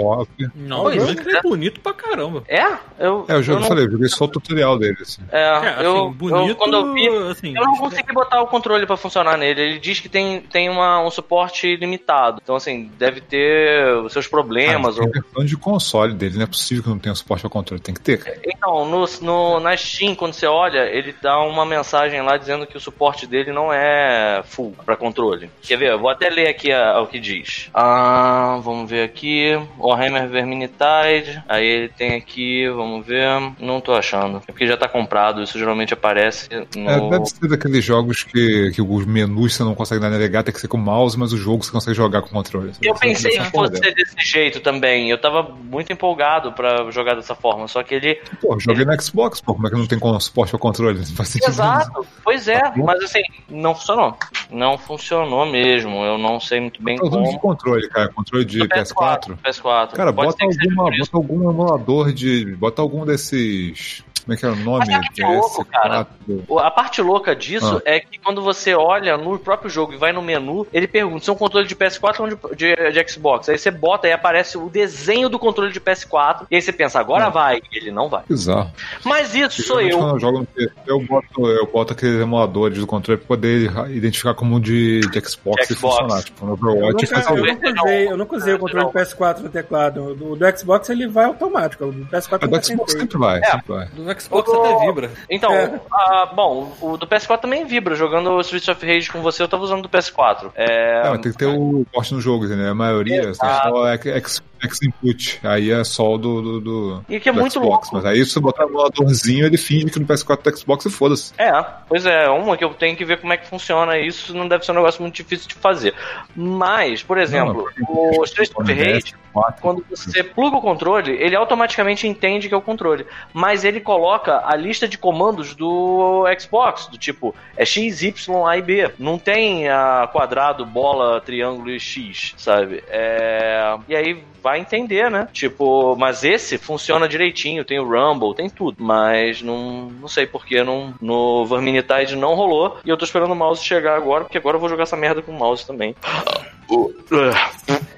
Não, Pois mas ele é. é bonito pra caramba. É? Eu, É, eu, jogo, não- falei, eu joguei só o tutorial dele, assim. É, É, assim, eu, bonito, eu- quando eu vi, assim... eu não consegui botar o controle pra funcionar nele. Ele diz que tem, tem uma, um suporte limitado. Então, assim, deve ter os seus problemas. Ah, ou... versão de console dele, não é possível que não tenha suporte ao controle, tem que ter. cara. Então, no, no, na Steam, quando você olha, ele dá uma mensagem lá dizendo que o suporte dele não é full pra controle. Quer ver? Eu vou até ler aqui a- o que diz. Ah, vamos ver aqui. Warhammer Vermintide. Aí ele tem aqui, vamos ver. Não tô achando. É porque já tá comprado. Isso geralmente aparece no. É, deve ser daqueles jogos que, que os menus você não consegue navegar, tem que ser com o mouse, mas o jogo você consegue jogar com o controle. Eu Você pensei não que fosse ser desse jeito também. Eu tava muito empolgado pra jogar dessa forma. Só que ele. Pô, joguei no Xbox, pô, como é que não tem suporte ao controle? *laughs* Exato, pois é, Tá mas assim, não funcionou. Não funcionou mesmo. Eu não sei muito bem Tá usando de como. controle, cara, controle de Do PS4. PS4. Cara, Pode bota, alguma, bota algum emulador de. Bota algum desses. Como é que é o nome? Mas que é louco, cara? PS4. O- A parte louca disso Ah. é que quando você olha no próprio jogo e vai no menu, ele pergunta se é um controle de PS4 ou de, de- de Xbox. Aí você bota e aparece o desenho do controle de PS4. E aí você pensa, agora Ah. vai. E ele não vai. Bizarro. Mas isso sou eu. Quando eu jogo no PC, eu boto, eu boto aqueles emuladores do controle pra poder identificar como de, de Xbox, De e Xbox. funcionar. Tipo, no Eu Overwatch nunca, faz eu nunca usei, eu nunca usei o controle Não. do PS4 no teclado. O do, do Xbox ele vai automático. O do PS4 A eu do nunca Xbox sempre vai, É. sempre vai. Do Xbox O- até vibra. Então, É. ah, bom, o do PS4 também vibra. Jogando o Streets of Rage com você, eu tava usando do PS4. É, É, mas tem que ter o porte no jogo, entendeu? A maioria, só é Xbox X Input. Aí é só o do, do, do, E que é do muito Xbox. louco. Mas aí se você botar no emuladorzinho, ele finge que no PS4 do Xbox e foda-se. É, pois é, uma que eu tenho que ver como é que funciona isso, não deve ser um negócio muito difícil de fazer. Mas, por exemplo, o Street of Rage, quando você pluga o controle, ele automaticamente entende que é o controle. Mas ele coloca a lista de comandos do Xbox, do tipo, é X, Y, A e B. Não tem a quadrado, bola, triângulo e X, sabe? É... E aí vai entender, né? Tipo, mas esse funciona direitinho, tem o Rumble, tem tudo. Mas não, não sei porque não, no Verminitide não rolou. E eu tô esperando o mouse chegar agora, porque agora eu vou jogar essa merda com o mouse também.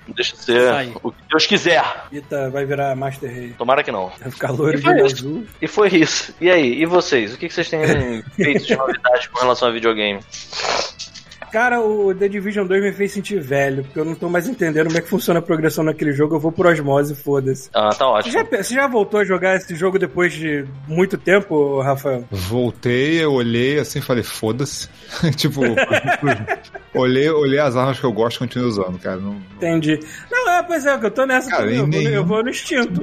Deixa ser Sai. o que Deus quiser. Ita vai virar Master Rei. Tomara que não. Vai ficar loiro E foi azul. E foi isso. E aí, e vocês? O que que vocês têm *laughs* feito de novidade com relação a videogame? Cara, o The Division 2 me fez sentir velho, porque eu não tô mais entendendo como é que funciona a progressão naquele jogo. Eu vou por osmose, foda-se. Ah, tá Você ótimo. já, você já voltou a jogar esse jogo depois de muito tempo, Rafael? Voltei, eu olhei assim e falei, foda-se. *laughs* tipo, *laughs* olhei, olhei as armas que eu gosto e continuei usando, cara. Não, não- Entendi. Não, é, pois é, eu tô nessa Cara, Eu, vou, nenhum- eu vou no instinto.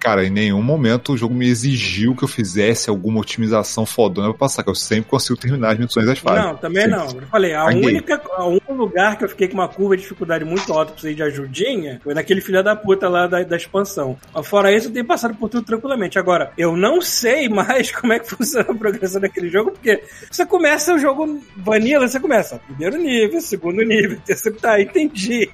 Cara, em nenhum momento o jogo me exigiu que eu fizesse alguma otimização fodona pra passar, que eu sempre consigo terminar as missões das fases. Não, também Sempre. não. Eu falei, a Caguei. única, a único lugar que eu fiquei com uma curva de dificuldade muito alta, precisei de ajudinha, foi naquele filho da puta lá da, da expansão. Fora isso, eu tenho passado por tudo tranquilamente. Agora, eu não sei *laughs* mais como é que funciona a progressão daquele jogo, porque você começa o jogo vanilla, você começa primeiro nível, segundo nível, terceiro, tá, entendi.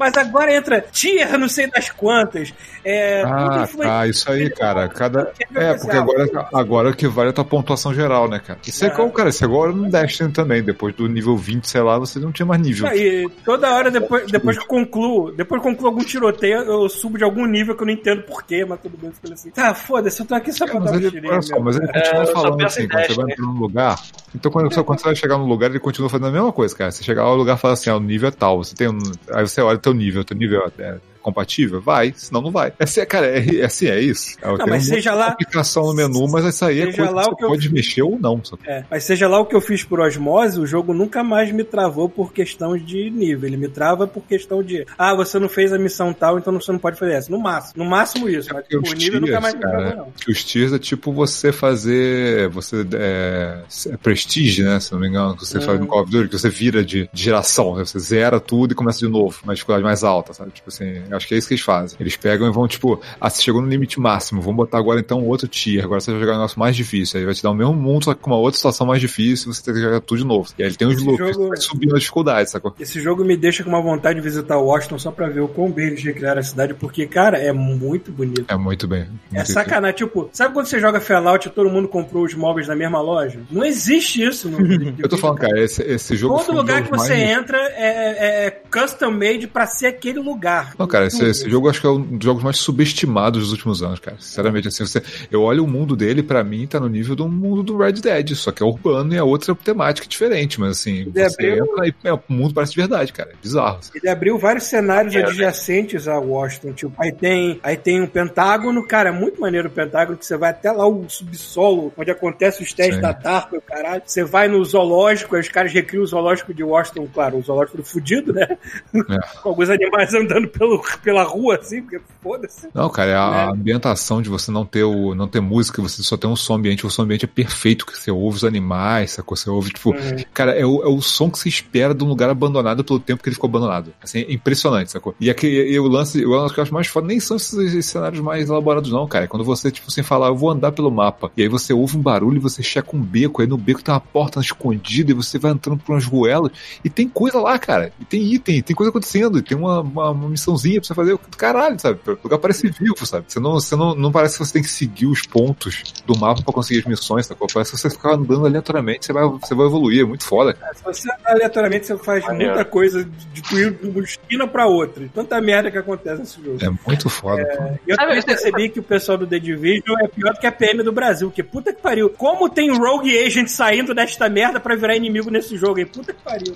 Mas agora entra tier, não sei das quantas. É, Ah, tá, isso aí, cara. Cada... É, ver porque agora, agora o que vale é a tua pontuação geral, né, cara? Isso é Ah. como, cara, isso agora no Destiny também. Depois do nível 20, sei lá, você não tinha mais nível. Aí, toda hora, depois, depois que eu concluo, depois que eu concluo algum tiroteio, eu subo de algum nível que eu não entendo porquê, mas tudo bem, fica assim. Tá, foda-se, eu tô aqui só pra É, dar um tirinho. olha só, mesmo. mas ele É, continua só falando assim, quando você vai entrar num lugar. Então, quando você, quando você vai chegar num lugar, ele continua fazendo a mesma coisa, cara. Você chegar lá, o lugar fala assim, ó, o nível é tal. Você tem um, aí você olha o teu nível, teu nível é compatível? Vai, senão não vai. É assim, cara, é, é assim, é isso. É, tem mas seja lá- aplicação no menu, mas isso aí é coisa lá que você pode fiz. mexer ou não. É, mas seja lá o que eu fiz por osmose, o jogo nunca mais me travou por questão de nível. Ele me trava por questão de, ah, você não fez a missão tal, então você não pode fazer essa. No máximo, no máximo isso. Mas Porque o nível nunca mais me travou, não. que os tiers é tipo você fazer, você é, é prestige, né, se não me engano, que você Hum. faz no Call of Duty, que você vira de, de geração, né, você zera tudo e começa de novo, uma dificuldade mais alta, sabe? Tipo assim, eu acho que é isso que eles fazem. Eles pegam e vão, tipo, ah, você chegou no limite máximo, vamos botar agora então outro tier, agora você vai jogar um negócio mais difícil, aí vai te dar o mesmo mundo, só que com uma outra situação mais difícil, você tem que jogar tudo de novo. E aí ele tem os loops, jogo- vai subindo a dificuldade, sacou? Esse jogo me deixa com uma vontade de visitar Washington só pra ver o quão bem eles recriaram a cidade, porque, cara, é muito bonito. É muito bem. É muito sacanagem, tipo, sabe quando você joga Fallout e todo mundo comprou os móveis na mesma loja? Não existe isso no *laughs* Eu tô falando, cara, esse, esse jogo Todo lugar que você mais- entra é, é- é custom made pra ser aquele lugar. Não, cara, esse, Tudo. esse jogo acho que é um dos jogos mais subestimados dos últimos anos, cara. Sinceramente, assim, você, eu olho o mundo dele, pra mim, tá no nível do mundo do Red Dead, só que é urbano e é outra temática diferente, mas assim, Ele você abriu- entra e é, o mundo parece de verdade, cara. É bizarro. assim. Ele abriu vários cenários É, adjacentes a Washington, tipo, aí tem, aí tem um Pentágono, cara, é muito maneiro o Pentágono, que você vai até lá o subsolo, onde acontece os testes Sim. da DARPA e o caralho. Você vai no zoológico, aí os caras recriam o zoológico de Washington, claro, o zoológico fudido, né? É. *laughs* Com alguns animais andando pelo, *laughs* pela rua, assim, porque foda-se. Não, cara, é a Né? ambientação de você não ter o, não ter música, você só ter um som ambiente, o som ambiente é perfeito, que você ouve os animais, sacou? Você ouve, tipo, Uhum. cara, é o, é o som que se espera de um lugar abandonado pelo tempo que ele ficou abandonado. Assim, é impressionante, sacou? E aqui, e o lance, o lance que eu acho mais foda nem são esses, esses cenários mais elaborados, não, cara. É quando você, tipo, sem falar, eu vou andar pelo mapa, e aí você ouve um barulho e você checa um beco, aí no beco tem uma porta escondida, e você vai entrando por umas ruelas, e tem coisa lá, cara. E tem item, tem coisa acontecendo, e tem uma, uma, uma missãozinha você fazer. Caralho, sabe? O lugar parece vivo, sabe? Você não, você não, não parece que você tem que seguir os pontos do mapa pra conseguir as missões, sacou? Parece que você ficar andando aleatoriamente, você vai, você vai evoluir. É muito foda. Se você andar aleatoriamente, você faz muita coisa de tu ir de uma esquina pra outra. Tanta merda que acontece nesse jogo. É muito foda. E eu também percebi que o pessoal do The Division é pior do que a PM do Brasil. Que puta que pariu. Como tem Rogue Agent saindo desta merda pra virar inimigo nesse jogo, hein? Puta que pariu.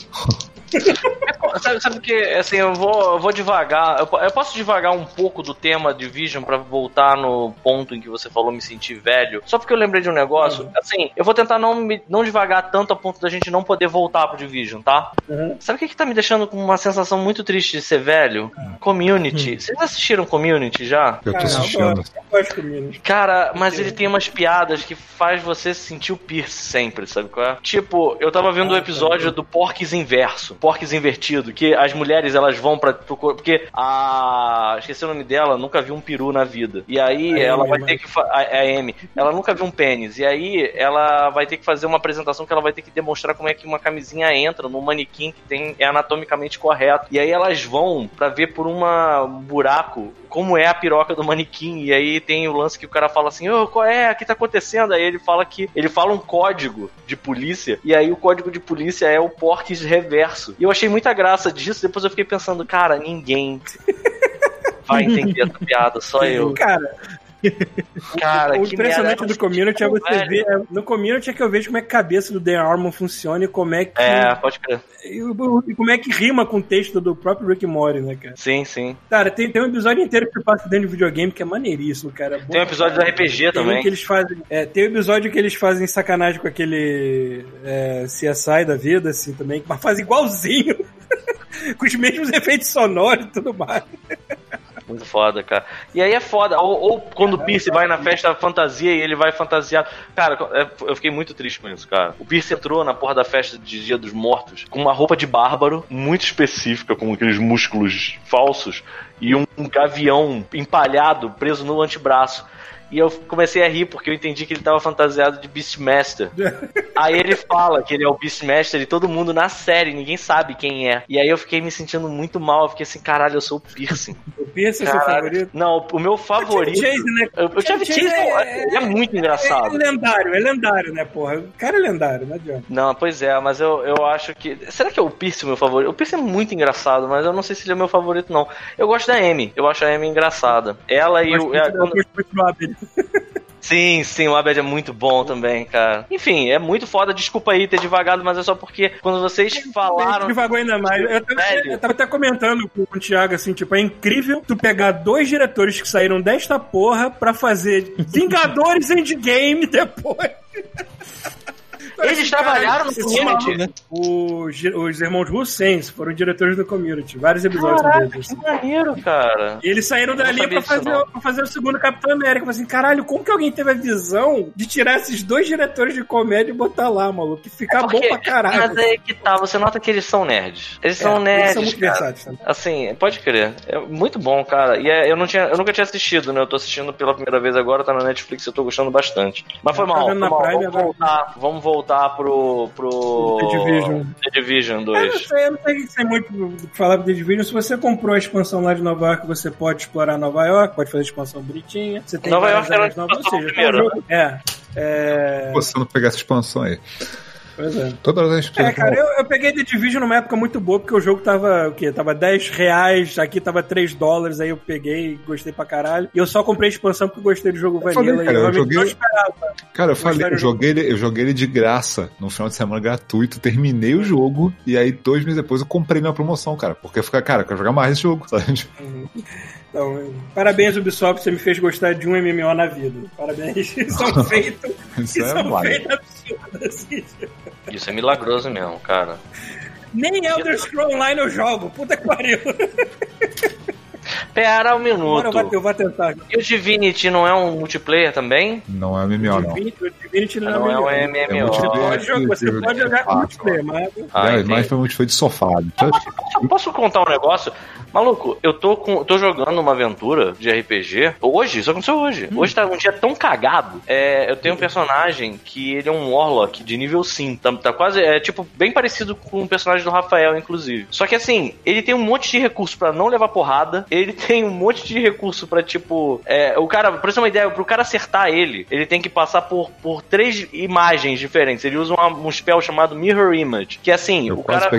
*laughs* sabe, sabe que, assim, eu vou, eu vou devagar. Eu, eu posso devagar um pouco do tema Division pra voltar no ponto em que você falou me sentir velho? Só porque eu lembrei de um negócio. Assim, eu vou tentar não, me, não devagar tanto a ponto da gente não poder voltar pro Division, tá? Uhum. Sabe o que, que tá me deixando com uma sensação muito triste de ser velho? Community. Vocês assistiram Community já? Eu tô assistindo. Cara, mas ele tem umas piadas que faz você sentir o Pierce sempre, sabe qual é? Tipo, eu tava vendo o Ah, episódio do Porques Inverso, Porques Invertido, que as mulheres elas vão pra procurar. Porque a. Esqueci o nome dela, nunca viu um peru na vida. E aí A ela Amy, vai né? ter que. fa- A, a Amy, ela nunca viu um pênis. E aí ela vai ter que fazer uma apresentação que ela vai ter que demonstrar como é que uma camisinha entra num manequim que tem, é anatomicamente correto. E aí elas vão pra ver por uma, um buraco como é a piroca do manequim. E aí tem o lance que o cara fala assim: Ô, qual é? O que tá acontecendo? Aí ele fala que. Ele fala um código de polícia. E aí o código de polícia é o porques reverso. E eu achei muita graça disso. Depois eu fiquei pensando, cara, ninguém. Vai entender essa piada, só eu. Cara, Cara, o que impressionante merda, do community é você velho. ver. é, No community é que eu vejo como é que a cabeça do Dan Harmon funciona e como é que. É, pode crer. E, e como é que rima com o texto do próprio Rick Mori, né, cara? Sim, sim. Cara, tem, tem um episódio inteiro que passa dentro de videogame que é maneiríssimo, cara. Bom Tem um episódio pra do. RPG Tem um também. que eles fazem. É, tem um episódio que eles fazem sacanagem com aquele é, CSI da vida, assim, também, mas faz igualzinho. *laughs* com os mesmos efeitos sonoros e tudo mais. Muito foda, cara. E aí é foda. Ou, ou quando o Pierce vai na festa fantasia e ele vai fantasiado. Cara, é- eu fiquei muito triste com isso, cara. O Pierce entrou na porra da festa de Dia dos Mortos com uma roupa de bárbaro muito específica, com aqueles músculos falsos e um, um gavião empalhado preso no antebraço. E eu comecei a rir porque eu entendi que ele tava fantasiado de Beastmaster. *laughs* Aí ele fala que ele é o Beastmaster e todo mundo na série, ninguém sabe quem é. E aí eu fiquei me sentindo muito mal. Eu fiquei assim, caralho, eu sou o Piercing. *laughs* O Pierce é seu Caralho. favorito? Não, o meu favorito. Chase, né? Eu, eu Chevy Chase é- é, é muito É, engraçado. lendário, é lendário, né, porra? O cara é lendário, não adianta. Não, pois é, mas eu, eu acho que. Será que é o Pierce o meu favorito? O Pierce é muito engraçado, mas eu não sei se ele é o meu favorito, não. Eu gosto da Amy, eu acho a Amy engraçada. Ela e Gosto o. é, quando- Sim, sim, o Abed é muito bom também, cara. Enfim, é muito foda, desculpa aí ter devagado, mas é só porque quando vocês falaram. Devagou ainda mais. Eu tava, eu tava até comentando com o Thiago, assim, tipo, é incrível tu pegar dois diretores que saíram desta porra pra fazer *laughs* Vingadores Endgame depois. Eles trabalharam no Community? maluco- Os, os irmãos Russens foram diretores do Community. Vários episódios são Caraca, deles. que assim. maneiro, cara. E eles saíram dali pra fazer, pra fazer o segundo Capitão América. Eu falei assim, caralho, como que alguém teve a visão de tirar esses dois diretores de comédia e botar lá, maluco? Que fica bom Porque- pra caralho. Mas é que tá, você nota que eles são nerds. Eles são É, nerds. eles são muito cara. versáteis também. Assim, pode crer. É muito bom, cara. E é- eu, não tinha, eu nunca tinha assistido, né? Eu tô assistindo pela primeira vez agora, tá na Netflix, eu tô gostando bastante. Mas foi tá mal, foi vendo na mal. Vamos voltar, vamos voltar pro. pro. The Division. The Division Eu não 2. sei, eu não sei o que sei muito do que falar do The Division. Se você comprou a expansão lá de Nova York, você pode explorar Nova York, pode fazer expansão bonitinha. Você tem Nova York era novas, ou seja, primeiro, é um jogo- É. É. Eu não pegar essa expansão aí. Pois é. Toda hora a gente É, cara, eu, eu peguei The Division numa época muito boa, porque o jogo tava, o quê? Tava 10 reais, aqui tava 3 dólares, aí eu peguei, gostei pra caralho. E eu só comprei a expansão porque eu gostei do jogo Eu Vanilla. falei, cara, e eu realmente joguei- não esperava. Cara, eu falei, eu joguei, ele, eu joguei ele de graça no final de semana gratuito, terminei o jogo e aí dois meses depois eu comprei na promoção, cara. Porque eu fiquei, cara, eu quero jogar mais esse jogo, sabe? Tipo, Então, parabéns, Ubisoft, você me fez gostar de um MMO na vida. Parabéns. *laughs* São *laughs* feitos. Isso é são feitos absurdos. Isso é milagroso mesmo, cara. Nem Elder Scrolls Online eu jogo. Puta que pariu. *laughs* Pera um Agora eu vou, minuto. eu vou tentar. E o Divinity não é um multiplayer também? Não é MMO, não. Divinity, o Divinity não, Não é um MMO. É MMO. Você multiplayer. pode jogar, você pode jogar com Ah, multiplayer, mas Ah, é, mas foi foi de sofá. Então, Eu posso contar um negócio? Maluco, eu tô, com, tô jogando uma aventura de RPG. Hoje, isso aconteceu hoje. Hum. Hoje tá um dia tão cagado. É, eu tenho um personagem que ele é um Warlock de nível 5. Tá, tá quase. É tipo, bem parecido com o personagem do Rafael, inclusive. Só que assim, ele tem um monte de recurso pra não levar porrada. Ele tem um monte de recurso pra, tipo. É, o cara, pra você ter uma ideia, pro cara acertar ele, ele tem que passar por, por três imagens diferentes. Ele usa uma- um spell chamado Mirror Image, que é assim, Eu o cara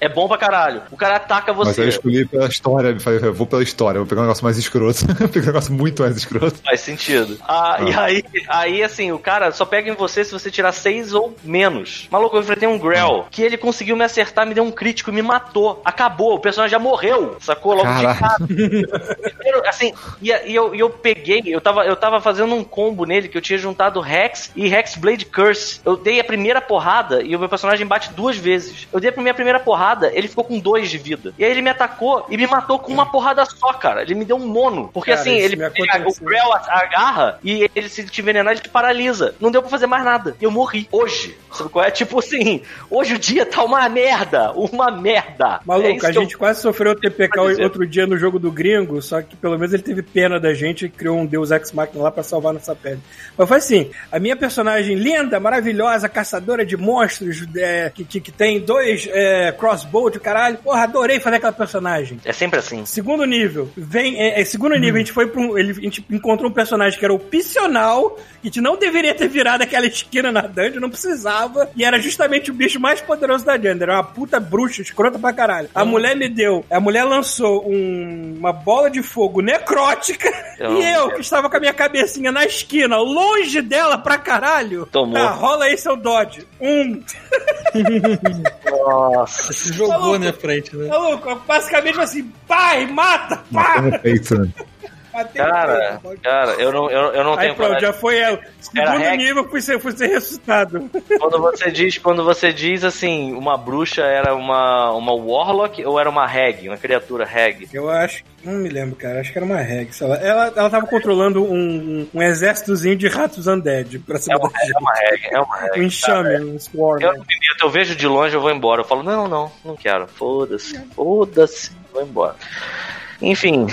é bom pra caralho. O cara ataca Mas aí eu você. escolhi pela história. Eu falei, eu vou pela história, vou pegar um negócio mais escroto. *laughs* eu peguei um negócio muito mais escroto. Faz sentido. Ah, E aí, aí, assim, o cara só pega em você se você tirar seis ou menos. Maluco, eu enfrentei um Grell que ele conseguiu me acertar, me deu um crítico e me matou. Acabou, o personagem já morreu, sacou? Logo de Caraca. Primeiro, assim, e, e eu, e eu peguei, eu tava, eu tava fazendo um combo nele que eu tinha juntado Rex e Hexblade Curse. Eu dei a primeira porrada e o meu personagem bate duas vezes. Eu dei a minha primeira porrada, ele ficou com dois de vida. E aí ele me atacou e me matou com uma porrada só, cara. Ele me deu um mono. Porque Cara, assim, ele pega, o. Grell agarra e ele se te envenenar, ele te paralisa. Não deu pra fazer mais nada. E eu morri. Hoje. Sabe qual é? Tipo assim, hoje o dia tá uma merda. Uma merda. É Maluco, isso a que eu- gente quase sofreu o TPK outro dia no jogo do gringo, só que pelo menos ele teve pena da gente e criou um Deus Ex Machina lá pra salvar nossa pele. Mas foi assim, a minha personagem linda, maravilhosa, caçadora de monstros, é, que, que, que tem dois é, crossbow de caralho, porra, adorei fazer aquela personagem. É sempre assim. Segundo nível, vem. É, é, segundo nível, a gente foi pra um. Ele, a gente encontrou um personagem que era opcional, gente não deveria ter virado aquela esquina na dungeon, não precisava. E era justamente o bicho mais poderoso da dungeon. Era uma puta bruxa, escrota pra caralho. A mulher me deu. A mulher lançou um- uma bola de fogo necrótica. Eu- e eu, que estava com a minha cabecinha na esquina, longe dela pra caralho. Tomou. Ah, rola aí seu dodge. Um. Nossa. Se jogou Maluco. na frente, né? Maluco, basicamente assim, pai, mata, pá! Peito, né? Cara, cara, eu não, eu, eu não Aí tenho pronto, coragem. já foi Era segundo hack. nível, fui ser, fui ser ressuscitado. Quando você diz, quando você diz assim, uma bruxa era uma, uma warlock ou era uma hag, uma criatura hag? Eu acho, não me lembro, cara, acho que era uma reg, sei lá. Ela, ela tava controlando um, um exércitozinho de ratos undead pra cima É uma, é uma hag, é uma hag. Um enxame, um swarm. Eu eu vejo de longe, eu vou embora. Eu falo, não, não, não quero. Foda-se, foda-se, vou embora. Enfim,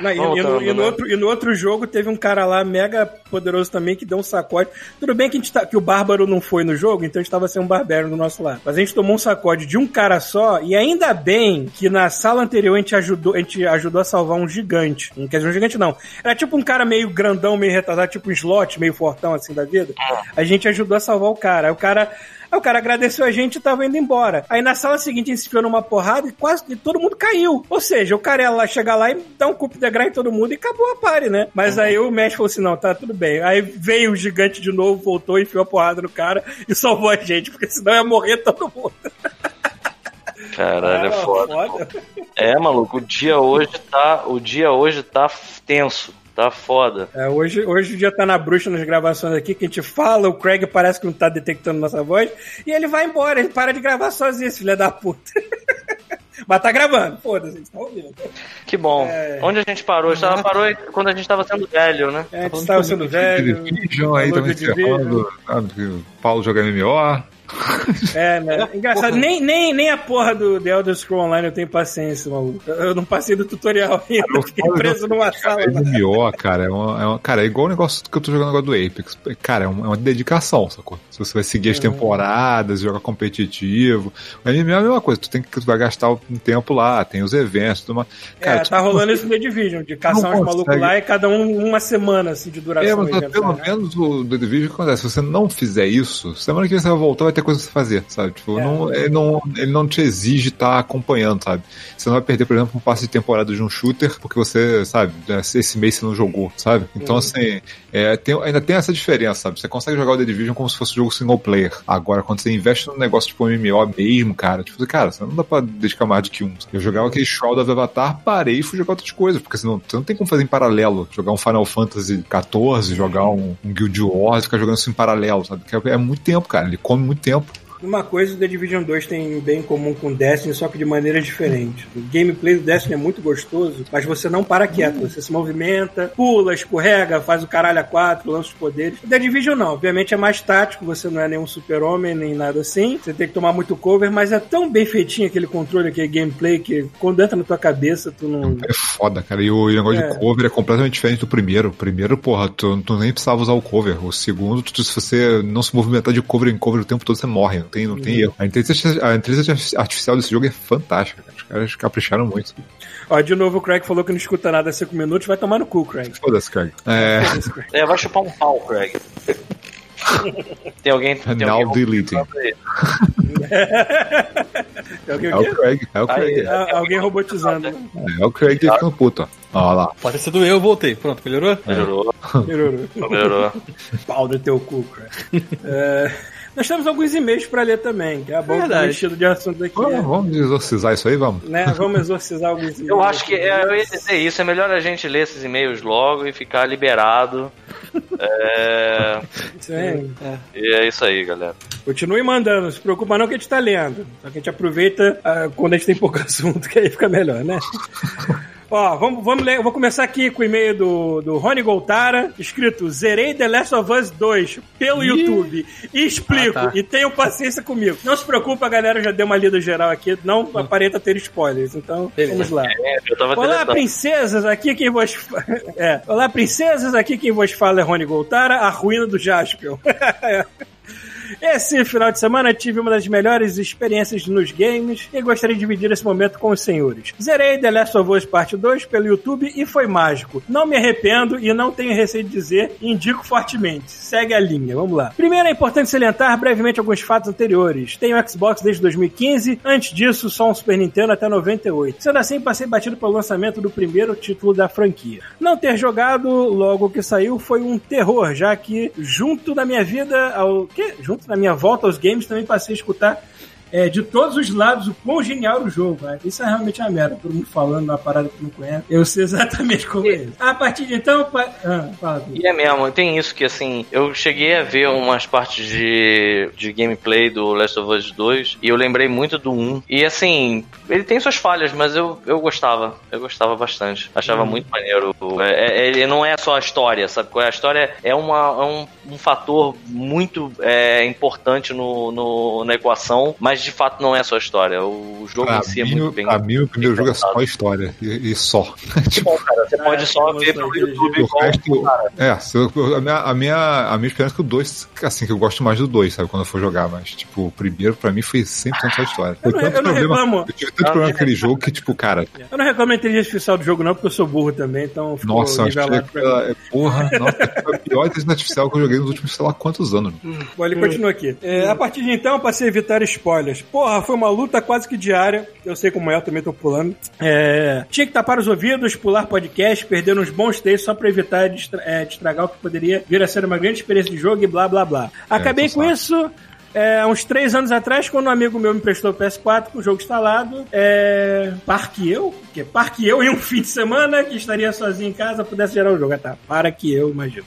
Não, e, e no, e no né? outro, e no outro jogo teve um cara lá mega poderoso também que deu um sacode. Tudo bem que, a gente tá, que o Bárbaro não foi no jogo, então a gente tava sem um Barbero do nosso lado. Mas a gente tomou um sacode de um cara só, e ainda bem que na sala anterior a gente ajudou, a, gente ajudou a salvar um gigante. Não quer dizer um gigante, não. Era tipo um cara meio grandão, meio retardado, tipo um slot, meio fortão assim da vida. A gente ajudou a salvar o cara. Aí o cara. Aí o cara agradeceu a gente e tava indo embora. Aí na sala seguinte a gente se enfiou numa porrada e quase todo mundo caiu. Ou seja, o cara ia lá chegar lá e dar um cupo de gra em todo mundo e acabou a pare, né? Mas aí o mestre falou assim: não, tá tudo bem. Aí veio o gigante de novo, voltou, enfiou a porrada no cara e salvou a gente, porque senão ia morrer todo mundo. caralho, é Era foda. É, maluco, o dia hoje tá. O dia hoje tá tenso. Tá foda. É, hoje, hoje o dia tá na bruxa nas gravações aqui, que a gente fala, o Craig parece que não tá detectando nossa voz, e ele vai embora, ele para de gravar sozinho, filho da puta. *laughs* Mas tá gravando, foda-se, estão ouvindo. Que bom. É. Onde a gente parou? A gente tava, parou quando a gente tava sendo velho, né? É, a gente tava sendo velho. Division aí também que o Paulo joga MMO. É, né? Engraçado, nem, nem, nem a porra do The Elder Scrolls Online eu tenho paciência, maluco. Eu não passei do tutorial ainda, Eu fiquei preso numa sala. MMO, cara, é uma, é uma- cara, é igual o negócio que eu tô jogando agora do Apex. Cara, é uma, é uma dedicação, sacou? Se você vai seguir as temporadas, jogar competitivo. O MMO é a mesma coisa, tu tem que tu vai gastar um tempo lá, tem os eventos, tudo mais. Cara, é, tu tá rolando isso no The Division, de caçar uns malucos lá e cada um uma semana assim, de duração. É, mas evento, pelo né? menos o The Division o que acontece? Se você não fizer isso, semana que vem você vai voltar, vai ter coisa pra você fazer, sabe? Tipo, É. não, ele, não, ele não te exige estar acompanhando, sabe? Você não vai perder, por exemplo, um passe de temporada de um shooter, porque você, sabe, esse mês você não jogou, sabe? Então, Uhum. assim, é, tem- ainda tem essa diferença, sabe? Você consegue jogar o The Division como se fosse um jogo single player. Agora, quando você investe num negócio tipo MMO mesmo, cara, tipo, cara, você não dá pra dedicar mais de que um. Eu jogava aquele Shroud of Avatar, parei e fui jogar outras coisas, porque senão você não tem como fazer em paralelo. Jogar um Final Fantasy XIV, jogar um, um Guild Wars, ficar jogando isso em paralelo, sabe? Porque é, é muito tempo, cara. Ele come muito tempo. tempo. Uma coisa o The Division 2 tem bem em comum com o Destiny, só que de maneiras diferentes. O gameplay do Destiny é muito gostoso, mas você não para quieto. Você se movimenta, pula, escorrega, faz o caralho a quatro, lança os poderes. O The Division não, obviamente é mais tático, você não é nenhum super-homem, nem nada assim. Você tem que tomar muito cover, mas é tão bem feitinho aquele controle, aquele gameplay, que quando entra na tua cabeça, tu não... É foda, cara. E o, e o negócio É. de cover é completamente diferente do primeiro. O primeiro, porra, tu, tu nem precisava usar o cover. O segundo, tu- se você não se movimentar de cover em cover o tempo todo, você morre. Não tem, não tem erro. A inteligência, a inteligência artificial desse jogo é fantástica, cara. Os caras capricharam muito. Ó, de novo o Craig falou que não escuta nada há cinco minutos, vai tomar no cu, Craig. Foda-se, Craig. É, Foda-se, Craig. É, vai chupar um pau, Craig. *laughs* Tem alguém. Tem Now alguém deleting. *laughs* É o que- É o Craig, é o Craig. Ah, alguém robotizando. É o Craig ficando puto, ó. Olha lá. Pode ter sido eu, eu voltei. Pronto, melhorou? Melhorou, Melhorou. melhorou. Pau do teu cu, cara. É, nós temos alguns e-mails pra ler também, que é bom Verdade. o vestido de assunto aqui. Vamos, vamos exorcizar isso aí, vamos. Né? Vamos exorcizar alguns e-mails. Eu acho que é, eu ia dizer isso, é melhor a gente ler esses e-mails logo e ficar liberado. É, Isso aí. e é isso aí, galera. Continue mandando, não se preocupa não que a gente tá lendo. Só que a gente aproveita ah, quando a gente tem pouco *laughs* assunto, que aí fica melhor, né? Ó, vamos, vamos ler. Eu vou começar aqui com o e-mail do, do Rony Goltara, escrito Zerei The Last of Us 2 pelo YouTube. E explico, Ah, tá. e tenham paciência comigo. Não se preocupa, a galera já deu uma lida geral aqui, não aparenta ter spoilers. Então, Beleza. vamos lá. É, eu tava Olá, deletando. princesas, aqui quem vos *laughs* é. Olá, princesas, aqui quem vos fala é Rony Goltara, a ruína do Jaspion. *laughs* Esse final de semana tive uma das melhores experiências nos games e gostaria de dividir esse momento com os senhores. Zerei The Last of Us Parte 2 pelo YouTube e foi mágico. Não me arrependo e não tenho receio de dizer, indico fortemente. Segue a linha, vamos lá. Primeiro é importante salientar brevemente alguns fatos anteriores. Tenho Xbox desde 2015, antes disso só um Super Nintendo até 98. Sendo assim, passei batido pelo lançamento do primeiro título da franquia. Não ter jogado logo que saiu foi um terror, já que junto da minha vida ao quê? Da minha volta aos games também passei a escutar é, de todos os lados o quão genial o jogo, cara. Isso é realmente uma merda. Todo mundo falando uma parada que não conhece. Eu sei exatamente como é isso. A partir de então. Pa... Ah, fala. E é mesmo, tem isso que assim, eu cheguei a ver umas partes de, de gameplay do Last of Us 2 e eu lembrei muito do 1. E assim, ele tem suas falhas, mas eu, eu gostava. Eu gostava bastante. Achava muito maneiro. É, é- ele não é só a história, sabe? é? A história é, uma, é um, um fator muito é, importante no, no- na equação, mas de fato não é só história. O jogo Pra em si é muito bem. pra mim, o primeiro jogo é só história. E, e só. *laughs* tipo, Você pode só ver pelo YouTube o resto. É, a, minha, a, minha, a minha experiência com o 2, assim, que eu gosto mais do 2, sabe? Quando eu for jogar, mas, tipo, o primeiro pra mim foi 100% só a história. Eu não- eu não reclamo. Eu tive tanto problema com aquele jogo que, tipo, cara, Eu não reclamo a inteligência artificial do jogo, não, porque eu sou burro também, então ficou nossa, nivelado que é, porra, nossa, foi a pior inteligência artificial que eu joguei nos últimos sei lá quantos anos. Bom, ele continua aqui. É, a partir de então, eu passei a evitar spoilers. Porra, foi uma luta quase que diária. Eu sei como é, eu também tô pulando. É, tinha que tapar os ouvidos, pular podcast, perder uns bons textos só pra evitar de, estra- é, de estragar o que poderia vir a ser uma grande experiência de jogo e blá blá blá. Acabei tô com só. isso. É, uns três anos atrás, quando um amigo meu me prestou o PS4 com o jogo instalado, é, parque eu, que parque eu em um *laughs* fim de semana que estaria sozinho em casa pudesse gerar o jogo. Ah, tá, para que eu, imagino.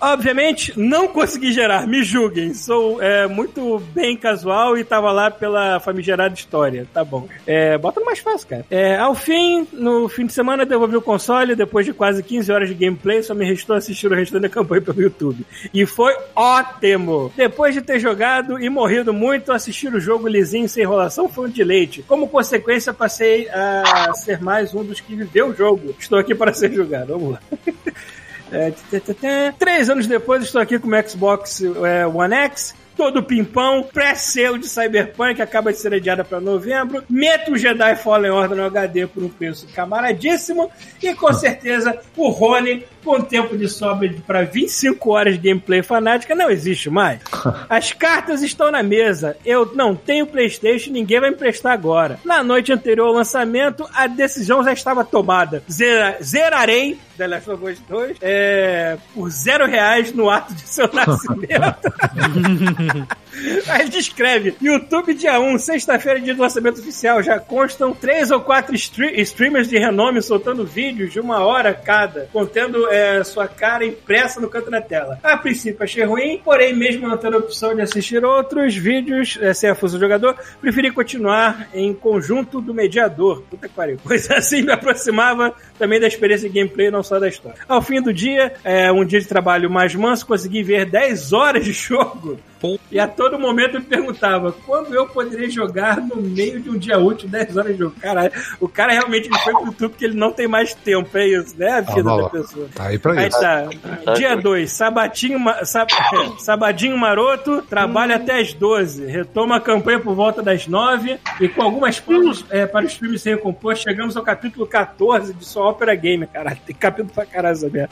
Obviamente, não consegui gerar, me julguem. Sou é, muito bem casual e tava lá pela famigerada história. Tá bom. É, bota no mais fácil, cara. É, ao fim, no fim de semana, devolvi o console. Depois de quase 15 horas de gameplay, só me restou assistir o restante da campanha pelo YouTube. E foi ótimo! Depois de ter jogado e morrido muito, assistir o jogo lisinho sem enrolação foi um deleite. Como consequência, passei a ser mais um dos que viveu o jogo. Estou aqui para ser julgado. Vamos lá. *laughs* É. Três anos depois, estou aqui com o Xbox é, One X. Todo pimpão, pré-selo de Cyberpunk, acaba de ser adiada para novembro. Meto o Jedi Fallen Order no HD por um preço camaradíssimo. E com certeza o Rony, com tempo de sobra para 25 horas de gameplay fanática, não existe mais. *laughs* As cartas estão na mesa. Eu não tenho PlayStation, ninguém vai me prestar agora. Na noite anterior ao lançamento, a decisão já estava tomada. Zera- zerarei The Last of Us 2 é, por zero reais no ato de seu *laughs* nascimento. *laughs* *laughs* Aí ele descreve: YouTube dia 1, sexta-feira, dia do lançamento oficial. Já constam três ou quatro stre- streamers de renome soltando vídeos de uma hora cada, contendo é, sua cara impressa no canto da tela. A princípio achei ruim, porém, mesmo não tendo a opção de assistir outros vídeos é, sem a função do jogador, preferi continuar em conjunto do mediador. Puta que pariu. *laughs* Pois assim me aproximava também da experiência de gameplay, não só da história. Ao fim do dia, é, um dia de trabalho mais manso, consegui ver 10 horas de jogo Pô, E a todo momento eu me perguntava quando eu poderia jogar no meio de um dia útil, 10 horas de jogo. Caralho, o cara realmente ele foi pro YouTube porque ele não tem mais tempo, é isso, né? A vida vai da pessoa. Tá aí pra Aí isso. tá. Dia 2, sabatinho, sab- *laughs* sabadinho maroto, trabalha até as 12. Retoma a campanha por volta das 9 e com algumas pausas é, para os filmes sem recompor, chegamos ao capítulo 14 de sua ópera game, caralho. Tem capítulo pra caralho essa merda.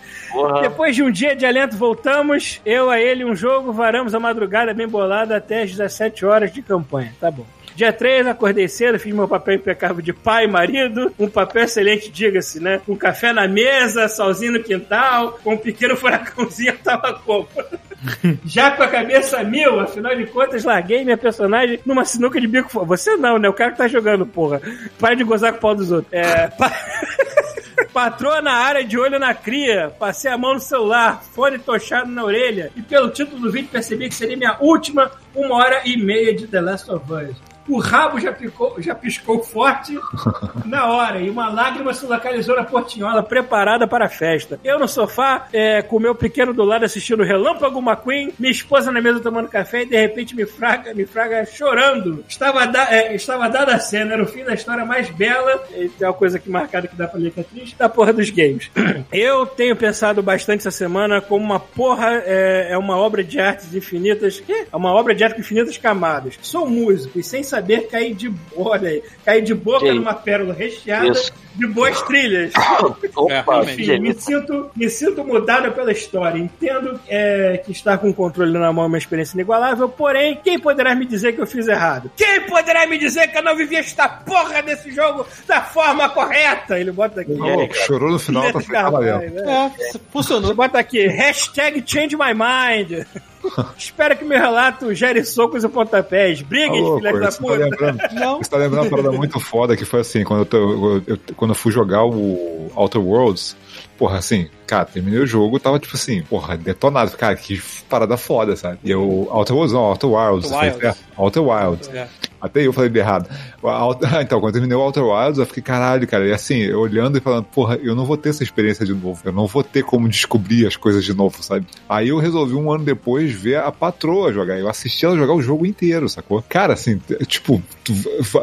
Depois de um dia de alento, voltamos. Eu, a ele, um jogo, varamos a madrugada bem bolada até as 17 horas de campanha. Tá bom. Dia 3, acordei cedo, fiz meu papel impecável de pai e marido. Um papel excelente, diga-se, né? Com café na mesa, solzinho no quintal, com um pequeno furacãozinho, *laughs* tava como? *laughs* Já com a cabeça mil, afinal de contas, larguei minha personagem numa sinuca de bico. Você não, né? O cara que tá jogando, porra. Para de gozar com o pau dos outros. É. *laughs* pa- Patroa na área de olho na cria, passei a mão no celular, fone tochado na orelha, e pelo título do vídeo percebi que seria minha última uma hora e meia de The Last of Us. O rabo já, picou, já piscou forte na hora e uma lágrima se localizou na portinhola preparada para a festa. Eu no sofá, é, com o meu pequeno do lado assistindo Relâmpago McQueen, minha esposa na mesa tomando café e de repente me fraga, me fraga chorando. Estava, da, é, estava dada a cena, era o fim da história mais bela, tem uma coisa aqui marcada que dá pra ler que é triste, da porra dos games. *clears throat* Eu tenho pensado bastante essa semana como uma porra, é, é uma obra de artes infinitas, que é uma obra de arte com infinitas camadas. Sou músico e sem saber cair de, olha aí, cair de boca Que numa pérola recheada isso? de boas trilhas. *coughs* Opa, que Enfim, me sinto, me sinto mudada pela história. Entendo é, que estar com o controle na mão é uma experiência inigualável, porém, quem poderá me dizer que eu fiz errado? Quem poderá me dizer que eu não vivi esta porra desse jogo da forma correta? Ele bota aqui. Ô, chorou no final, tá ficando né? é, funcionou. Você bota aqui, hashtag change my mind. *laughs* Espero que meu relato gere socos e pontapés. Briguem, Alô, filha da você tá puta. lembrando, *laughs* Não. você tá lembrando uma parada muito foda que foi assim, quando eu, tô- eu- eu- quando eu fui jogar o Outer Worlds, porra, assim, cara, terminei o jogo, tava tipo assim, porra, detonado, cara, que parada foda, sabe? E eu, Outer Worlds, não, Outer Wilds, Outer Wilds. Outer Wilds. É. Até eu falei de errado. *laughs* Então, quando eu terminei o Outer Wilds, eu fiquei, caralho, cara. E assim, olhando e falando, porra, eu não vou ter essa experiência de novo. Eu não vou ter como descobrir as coisas de novo, sabe? Aí eu resolvi um ano depois ver a patroa jogar. Eu assisti ela jogar o jogo inteiro, sacou? Cara, assim, tipo, tu-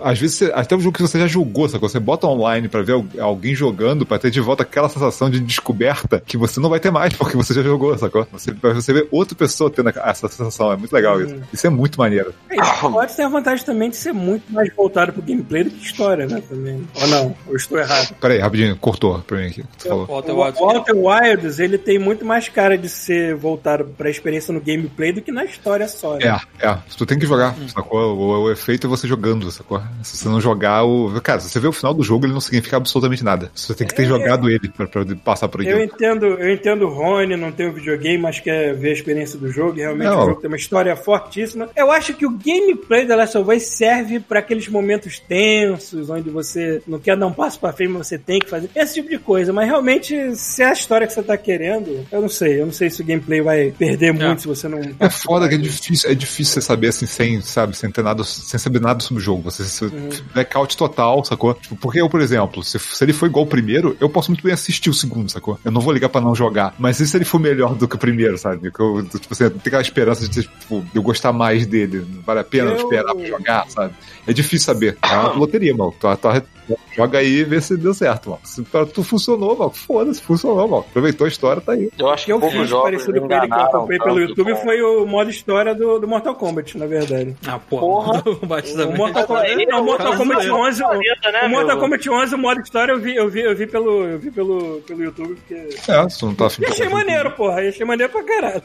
às vezes, você- até o jogo que você já jogou, sacou? Você bota online pra ver al- alguém jogando, pra ter de volta aquela sensação de descoberta que você não vai ter mais, *laughs* porque você já jogou, sacou? Você, pra você ver outra pessoa tendo essa sensação. É muito legal isso. Isso é muito maneiro. *coughs* É, Pode ter a vantagem também de ser muito mais voltado pro gameplay do que história, né? Também. Ou não? Eu estou errado. Peraí, rapidinho, cortou pra mim aqui. Falou. Walter O Watson. Walter Wilds, ele tem muito mais cara de ser voltado pra experiência no gameplay do que na história só. né? É, é. Tu tem que jogar, sacou? O, o efeito é você jogando, sacou? Se você não jogar o. Cara, se você vê o final do jogo, ele não significa absolutamente nada. Você tem que ter jogado ele pra, pra passar por Eu aquilo. entendo, eu entendo o Rony, não tem o videogame, mas quer ver a experiência do jogo. E realmente Não. o jogo tem uma história fortíssima. Eu acho que o gameplay da Last of Us serve pra aqueles momentos tensos, onde você não quer dar um passo pra frente, mas você tem que fazer. Esse tipo de coisa. Mas realmente, se é a história que você tá querendo, eu não sei. Eu não sei se o gameplay vai perder muito se você não. É foda que é difícil, é difícil você saber assim, sem, sabe, sem ter nada, sem saber nada sobre o jogo. Você, você Uhum. blackout total, sacou? Tipo, porque eu, por exemplo, se, se ele for igual o primeiro, eu posso muito bem assistir o segundo, sacou? Eu não vou ligar pra não jogar. Mas e se ele for melhor do que o primeiro, sabe? Que eu, tipo eu tenho aquela esperança de, tipo, eu gostar mais dele. Vale a pena Eu- esperar pra jogar, sabe? É difícil saber. É uma *coughs* loteria, mano. Tu, tu, joga aí e vê se deu certo, mano. Se tu funcionou, mano, foda-se, funcionou, mano. Aproveitou a história, tá aí. Eu acho O que eu poucos fiz jogos parecido com ele que eu acompanhei pelo YouTube com- foi o modo história do, do Mortal Kombat, na verdade. Ah, porra. Porra. *laughs* O Mortal Kombat, não, o Mortal Kombat 11, o, né, o Mortal? Kombat 11, o modo história eu vi, eu vi, eu vi pelo, eu vi pelo, pelo YouTube porque É, se tu não tá afim e achei maneiro, porra, e achei maneiro pra caralho.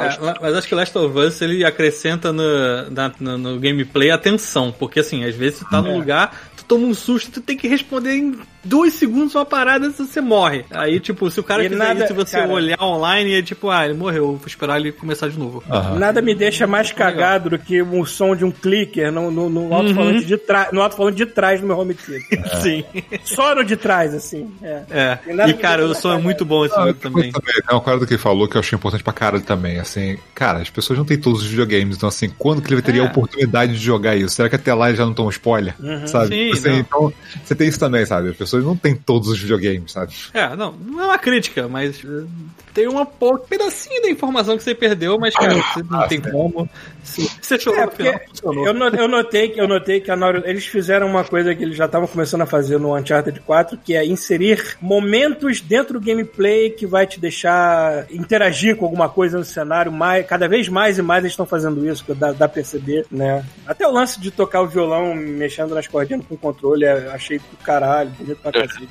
É, mas acho que Last of Us ele acrescenta no, na- no, no gameplay a tensão, porque assim, às vezes tu tá num lugar, tu toma um susto, tu tem que responder em dois segundos uma parada se você morre. Aí, tipo, se o cara E fizer nada- isso você cara- olhar online, é tipo, ah, ele morreu, vou esperar ele começar de novo. Aham. Nada me deixa mais cagado do que o som de um clicker no, no, no alto-falante de trás, no alto-falante de trás do meu home theater. *laughs* Sim. Só no de trás, assim. É. É. E E, cara, o som é muito bom esse Ah, jogo outra coisa também. também, Tem uma coisa que ele falou que eu achei importante pra caralho também. Assim, cara, as pessoas não têm todos os videogames, então assim, quando que ele teria É. a oportunidade de jogar isso? Será que até lá eles já não tomam spoiler? Sabe? Sim, Assim, não. então, você tem isso também, sabe? As pessoas pessoas não têm todos os videogames, sabe? É, não, não é uma crítica, mas eh, tem uma pouco, pedacinho da informação que você perdeu, mas, cara, você não tem como. Você você chorou É, no final, funcionou. eu, no- eu notei que eu notei que Naughty, eles fizeram uma coisa que eles já estavam começando a fazer no Uncharted 4, que é inserir momentos dentro do gameplay que vai te deixar interagir com alguma coisa no cenário. Mais, cada vez mais e mais eles estão fazendo isso, que dá, dá pra perceber, né? Até o lance de tocar o violão mexendo nas cordinhas com o controle, achei do caralho, bonito pra cacete.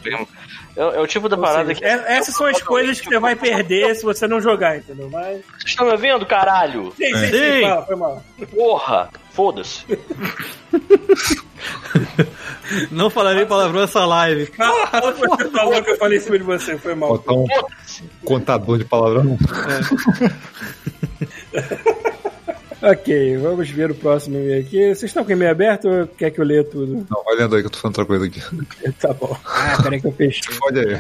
É, é o tipo da Ou parada seja, que. é- essas são as coisas que você vai perder se você não jogar, entendeu? Mas. Vocês estão me ouvindo, caralho? Sim, sim, sim, Sim. fala, foi mal. Porra! Foda-se. *laughs* Não falarei palavrão nessa live. Que você falou que eu falei em cima de você, foi mal. Botar um contador de palavrão. *laughs* Ok, vamos ver o próximo e-mail aqui. Vocês estão com o e-mail aberto ou quer que eu leia tudo? Não, vai lendo aí que eu tô falando outra coisa aqui. *laughs* Tá bom. Ah, peraí que eu fechei. Pode aí.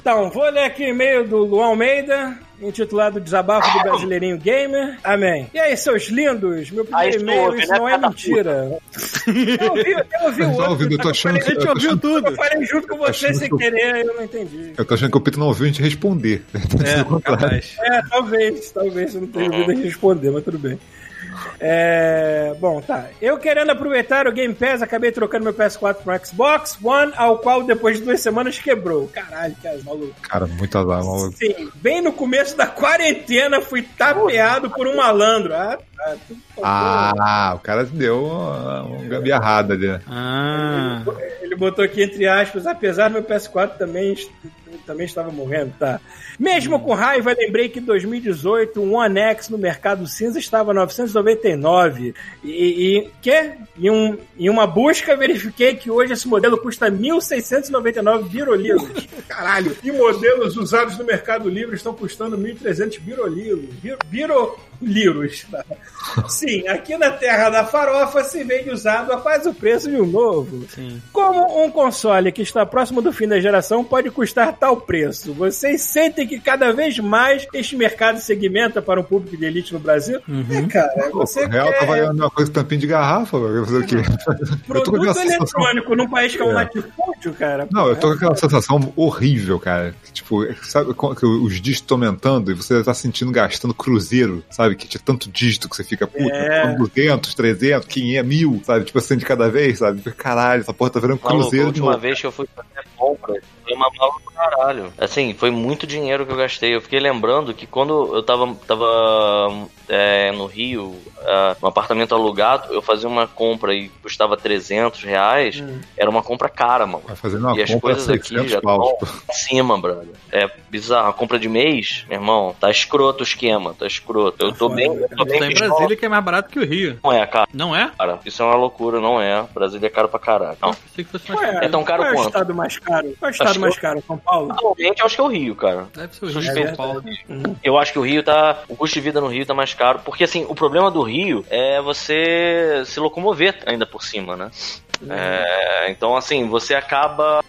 Então, vou ler aqui o e-mail do Luan Almeida, intitulado Desabafo do Brasileirinho Gamer. Amém. E aí, seus lindos? Meu primeiro e-mail, ouve, isso né, não é mentira. Eu ouvi, eu ouvi o tô outro. ouvindo, eu tô achando A gente ouviu achando- tudo. Eu falei junto com você sem que eu- querer, eu não entendi. Eu tô achando que o Pito não ouviu a gente responder. É. *laughs* É, talvez, talvez eu não tenha ouvido a responder, mas tudo bem. É, bom, tá. Eu querendo aproveitar o Game Pass, acabei trocando meu PS4 pro Xbox One, ao qual depois de duas semanas quebrou. Caralho, cara, maluco. Cara, muito azar, maluco. Sim, bem no começo da quarentena fui tapeado por um malandro. Ah, tudo faltou. Ah, o cara deu uma, uma gambiarrada ali. né? Ah. Ele botou aqui entre aspas, apesar do meu PS4 também, também estava morrendo, tá? Mesmo com raiva, lembrei que em 2018 um One X no mercado cinza estava 999. E, e que? Em, um, em uma busca verifiquei que hoje esse modelo custa 1.699 birolilos. *laughs* Caralho! E modelos usados no Mercado Livre estão custando 1.300 birolilos. Bir, Tá? Sim, aqui na terra da farofa se vende usado a quase o preço de um novo. Sim. Como um console que está próximo do fim da geração pode custar tal preço? Vocês sentem que cada vez mais este mercado segmenta para um público de elite no Brasil? É, cara, você o real quer tá valendo uma coisa tampinha de garrafa, vai fazer o quê? *laughs* Produto eletrônico num país que é um É. latifúndio, cara. Não, eu tô com aquela sensação horrível, cara. Tipo, sabe os dígitos estão aumentando e você tá sentindo gastando cruzeiro, sabe? Que tinha tanto dígito que você fica, puta, É. 200, 300, 500, mil, sabe? Tipo assim, de cada vez, sabe? Caralho, essa porra tá virando Maluco, a cruzeiro de última vez que eu fui fazer compra, foi uma mala do caralho. Assim, foi muito dinheiro que eu gastei. Eu fiquei lembrando que quando eu tava, tava é, no Rio, ah, no apartamento alugado, eu fazia uma compra e custava 300 reais. Era uma compra cara, mano. Vai fazendo uma E as coisas aqui 600 já estão em cima, brother. É bizarro. A compra de mês, meu irmão, tá escroto o esquema, tá escroto. Eu tô bem, eu tô bem em pistola. Brasília que é mais barato que o Rio. Não é, cara. Não é? Cara, isso é uma loucura, não é. Brasília é caro pra caralho. Não. Pensei que fosse mais Qual caro. É tão caro qual é o quanto? estado mais caro? Qual é o estado Acho mais caro? São Paulo? Atualmente, eu acho que é o Rio, cara. Deve ser o Rio Suspeito. São Paulo. Eu acho que o Rio tá. O custo de vida no Rio tá mais caro. Porque assim, o problema do Rio é você se locomover ainda por cima, né? É, então, assim, você acaba.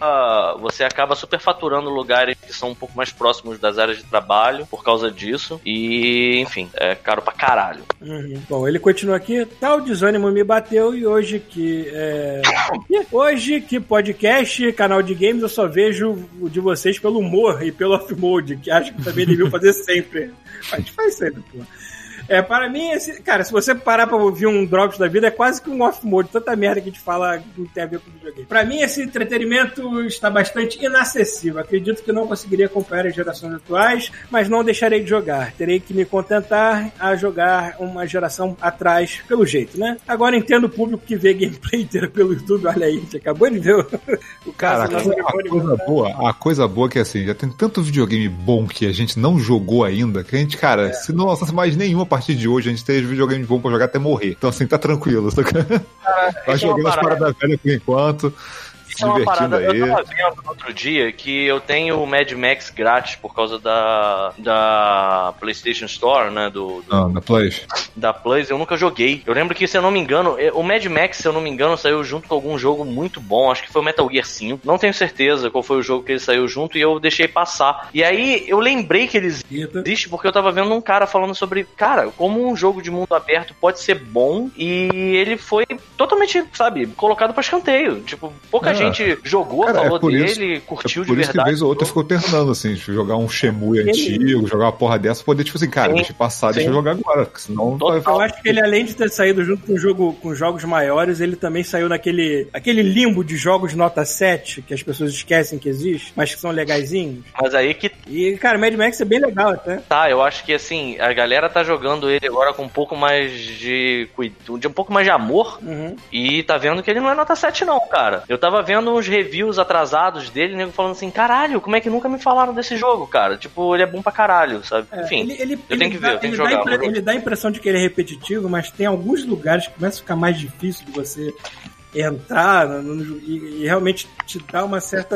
Você acaba superfaturando lugares que são um pouco mais próximos das áreas de trabalho por causa disso. E, enfim, é caro pra caralho. Uhum. Bom, ele continua aqui. Tal desânimo me bateu e hoje que. É... *laughs* hoje que podcast, canal de games, eu só vejo o de vocês pelo humor e pelo off-mode, que acho que também deviam fazer sempre. *laughs* A gente faz sempre, pô. É, para mim, esse, cara, se você parar pra ouvir um Drops da vida, é quase que um off-mode. Tanta merda que a gente fala que não tem a ver com videogame. Pra mim, esse entretenimento está bastante inacessível. Acredito que não conseguiria acompanhar as gerações atuais, mas não deixarei de jogar. Terei que me contentar a jogar uma geração atrás, pelo jeito, né? Agora entendo o público que vê gameplay *laughs* inteiro pelo YouTube. Olha aí, a gente acabou de ver o, Cara, a, coisa boa, a coisa boa é que assim, já tem tanto videogame bom que a gente não jogou ainda, que a gente, cara, se não lançasse mais nenhum a partir de hoje, a gente teria videogame bom pra jogar até morrer. Então assim, tá tranquilo. Saca? Vai é uma jogando as parada. paradas velhas por enquanto. Se Isso é uma parada. aí. Eu tava vendo outro dia que eu tenho o Mad Max grátis por causa da, da PlayStation Store, né? Do, do- Ah, na Play. da Plus. Eu nunca joguei. Eu lembro que, se eu não me engano, eh, o Mad Max, se eu não me engano, saiu junto com algum jogo muito bom. Acho que foi o Metal Gear 5. Não tenho certeza qual foi o jogo que ele saiu junto e eu deixei passar. E aí eu lembrei que eles existe porque eu tava vendo um cara falando sobre, cara, como um jogo de mundo aberto pode ser bom e ele foi totalmente, sabe, colocado pra escanteio. Tipo, pouca É, gente jogou, Cara, é falou por dele, isso- curtiu É por de isso que vez ou outra ficou tentando, assim, jogar um Shemui antigo, jogar uma porra dessa, poder, tipo assim, cara, Sim, deixa passar, deixa sim. eu jogar agora, porque senão Total. vai Eu acho que ele, além de ter saído junto com, jogo, com jogos maiores, ele também saiu naquele aquele limbo de jogos nota 7, que as pessoas esquecem que existe, mas que são legaisinhos. Mas aí que E, cara, Mad Max é bem legal até. tá, eu acho que assim, a galera tá jogando ele agora com um pouco mais de cuidado, de um pouco mais de amor. Uhum. E tá vendo que ele não é nota 7, não, cara. Eu tava vendo uns reviews atrasados dele, nego falando assim, caralho, como é que nunca me falaram desse jogo, cara? Tipo, ele é bom pra caralho, sabe? É, Enfim. ele, ele, eu ele tenho que ver, dá, eu tenho ele que dá jogar, vou- ele dá a impressão de que ele é repetitivo, mas tem alguns lugares que começa a ficar mais difícil de você entrar no- no- e, e realmente te dá uma certa.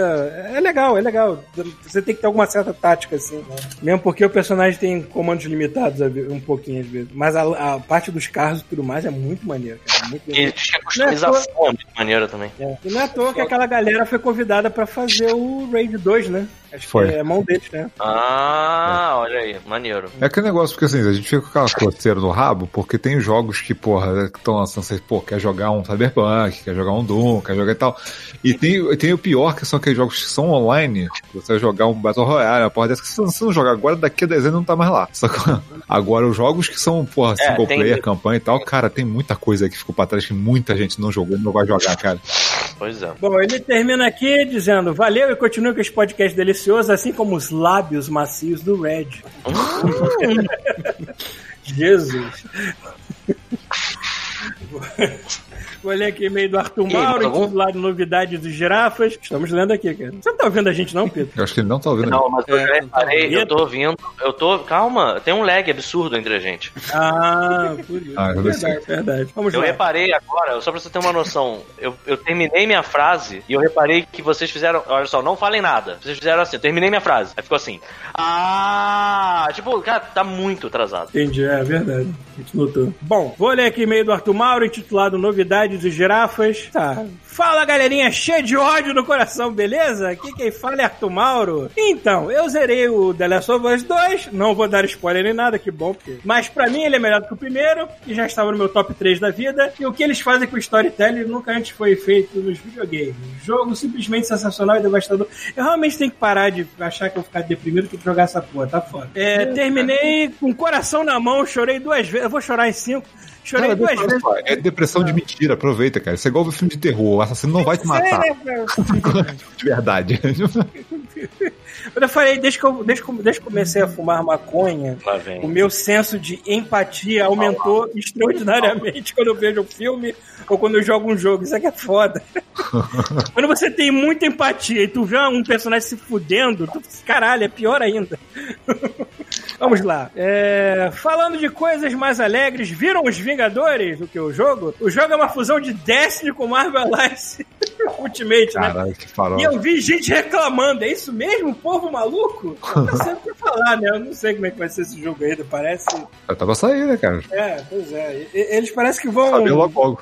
É legal, é legal. Você tem que ter alguma certa tática, assim. né? Mesmo porque o personagem tem comandos limitados um pouquinho às vezes. Mas a, a parte dos carros e tudo mais é muito maneiro, cara. Muito E diz que a customização é muito maneira também. É. E não é à toa que aquela galera foi convidada pra fazer o Raid 2, né? Acho Foi. que é mão deles, né? Ah, olha aí, maneiro. É aquele negócio, porque assim, a gente fica com aquela coceira no rabo, porque tem jogos que, porra, que estão lançando, você, pô, quer jogar um Cyberpunk, quer jogar um Doom, quer jogar e tal. E tem, tem o pior, que são aqueles jogos que são online, você vai jogar um Battle Royale, uma porra dessa, que se você não jogar agora, daqui a 10 anos não tá mais lá. Só que, *laughs* agora, os jogos que são, porra, É, single tem- player, campanha e tal, cara, tem muita coisa aí que ficou pra trás que muita gente não jogou e não vai jogar, cara. Pois é. Bom, ele termina aqui dizendo: Valeu e continue com esse podcast delicioso, assim como os lábios macios do Red. *laughs* Jesus. *laughs* Vou ler aqui e-mail do Arthur Mauro, tá intitulado Novidades dos Girafas. Estamos lendo aqui, cara. Você não tá ouvindo a gente, não, Pedro? Eu acho que ele não tá ouvindo. Não, mas eu É, já reparei, tá eu tô ouvindo, eu tô. Calma, tem um lag absurdo entre a gente. Ah, por isso. Ah, verdade, verdade. Vamos Eu lá. reparei agora, só pra você ter uma noção, eu, eu terminei minha frase e eu reparei que vocês fizeram. Olha só, não falem nada. Vocês fizeram assim, eu terminei minha frase. Aí ficou assim. Ah! Tipo, cara, tá muito atrasado. Entendi, é verdade. A gente notou. Bom, vou ler aqui e-mail do Arthur Mauro, intitulado Novidades dos Girafas. Tá. Fala, galerinha, cheia de ódio no coração, beleza? Aqui quem fala é Arthur Mauro. Então, eu zerei o The Last of Us 2, não vou dar spoiler nem nada, que bom. Porque... Mas pra mim ele é melhor do que o primeiro, que já estava no meu top 3 da vida. E o que eles fazem com o storytelling nunca antes foi feito nos videogames. Jogo simplesmente sensacional e devastador. Eu realmente tenho que parar de achar que eu vou ficar deprimido que jogar essa porra, tá foda. É, terminei com o coração na mão, chorei duas vezes. Eu vou chorar em cinco. Chorei Cara, duas vezes. é depressão de mentira, aproveita, cara. Isso é igual ver filme de terror, o assassino não vai te matar. Né, *laughs* De verdade. *laughs* Eu falei, desde que eu, desde, que desde que comecei a fumar maconha, o meu senso de empatia aumentou extraordinariamente quando eu vejo um filme ou quando eu jogo um jogo. Isso aqui é foda. *laughs* quando você tem muita empatia e tu vê um personagem se fudendo, tu caralho, é pior ainda. *laughs* Vamos lá. É, falando de coisas mais alegres, viram os Vingadores do que o jogo? O jogo é uma fusão de Destiny com Marvel Alliance *laughs* Ultimate, né? Caralho, que farol. E eu vi gente reclamando, é isso mesmo? Povo maluco? Eu não sei o que falar, né? Eu não sei como é que vai ser esse jogo ainda. Parece. Já tá pra sair, né, cara? É, pois é. E- Eles parecem que vão. Saber logo logo.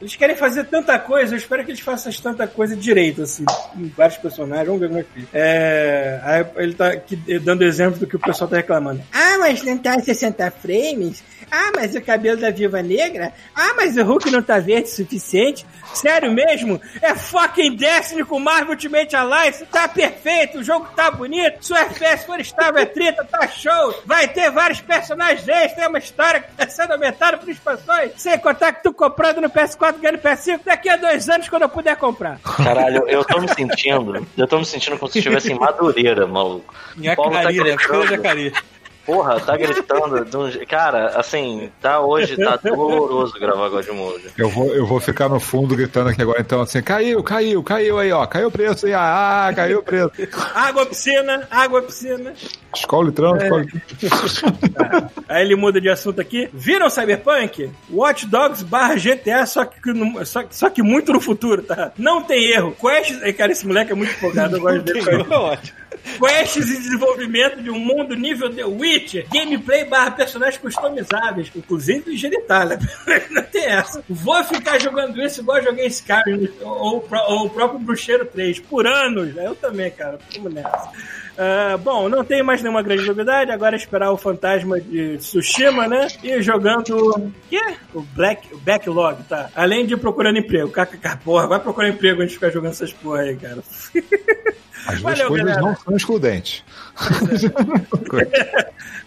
Eles querem fazer tanta coisa, eu espero que eles façam tanta coisa direito, assim, em vários personagens. Vamos ver como é que fica. É. Aí ele tá aqui dando exemplo do que o pessoal tá reclamando. Ah, mas não tá em 60 frames? Ah, mas o cabelo da viúva negra? Ah, mas o Hulk não tá verde o suficiente? Sério mesmo? É fucking Destiny com Marvel Ultimate Alliance? Tá perfeito, o jogo tá bonito, sua FPS for estável é 30, tá show! Vai ter vários personagens extras, tem uma história que tá sendo aumentada por expansões, sem contar que tu comprando no PS4 ganhando no PS5 daqui a dois anos quando eu puder comprar. Caralho, eu tô me sentindo. Eu tô me sentindo como se estivesse em Madureira, maluco. Paulo tá Nhacari, né? gritando. Porra, tá gritando. de um Cara, assim, tá hoje, tá doloroso gravar God Mode. Eu vou, eu vou ficar no fundo gritando aqui agora, então, assim, caiu, caiu, caiu aí, ó, caiu o preço aí, ah, caiu o preço. Água, piscina, água, piscina. Escola o litrão, escola o *laughs* Aí ele muda de assunto aqui. Viram Cyberpunk? Watch Dogs barra GTA, só que, no- só, só que muito no futuro, tá? Não tem erro. Quest. Cara, esse moleque é muito empolgado, eu gosto dele. É ótimo. Quests em desenvolvimento de um mundo nível The Witcher, gameplay barra personagens customizáveis, inclusive genitália. *laughs* Não tem essa. Vou ficar jogando isso igual eu joguei Skyrim ou, ou, o próprio Bruxeiro 3 por anos. Eu também, cara. Vamos nessa. Uh, bom, não tem mais nenhuma grande novidade. Agora é esperar o fantasma de Tsushima, né? E jogando. O quê? O Black, o Backlog, tá? Além de procurando emprego. KKK, porra, vai procurar emprego antes de ficar jogando essas porra aí, cara. *laughs* As duas Valeu, coisas galera. não são excludentes. *laughs*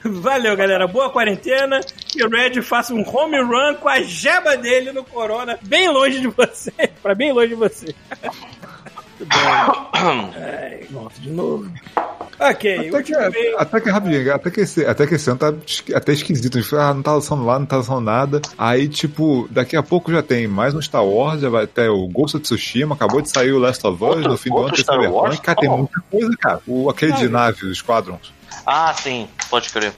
Valeu, galera. Boa quarentena. Que o Red faça um home run com a jeba dele no Corona, bem longe de você. *laughs* pra bem longe de você. Muito bom. *coughs* Ai, volta de novo. Ok, Até que, último e-mail. até que rapidinho, até que, esse, até que esse ano tá até esquisito. A gente fala, ah, não tá lançando lá, não tá lançando nada. Aí, tipo, daqui a pouco já tem mais um Star Wars, já vai ter o Ghost of Tsushima, acabou de sair o Last of Us Outro- no fim do ano, tem Star Cyberpunk. Wars? Cara, tem Oh. muita coisa, cara. O, aquele de nave, os Squadrons. Ah, sim, pode crer.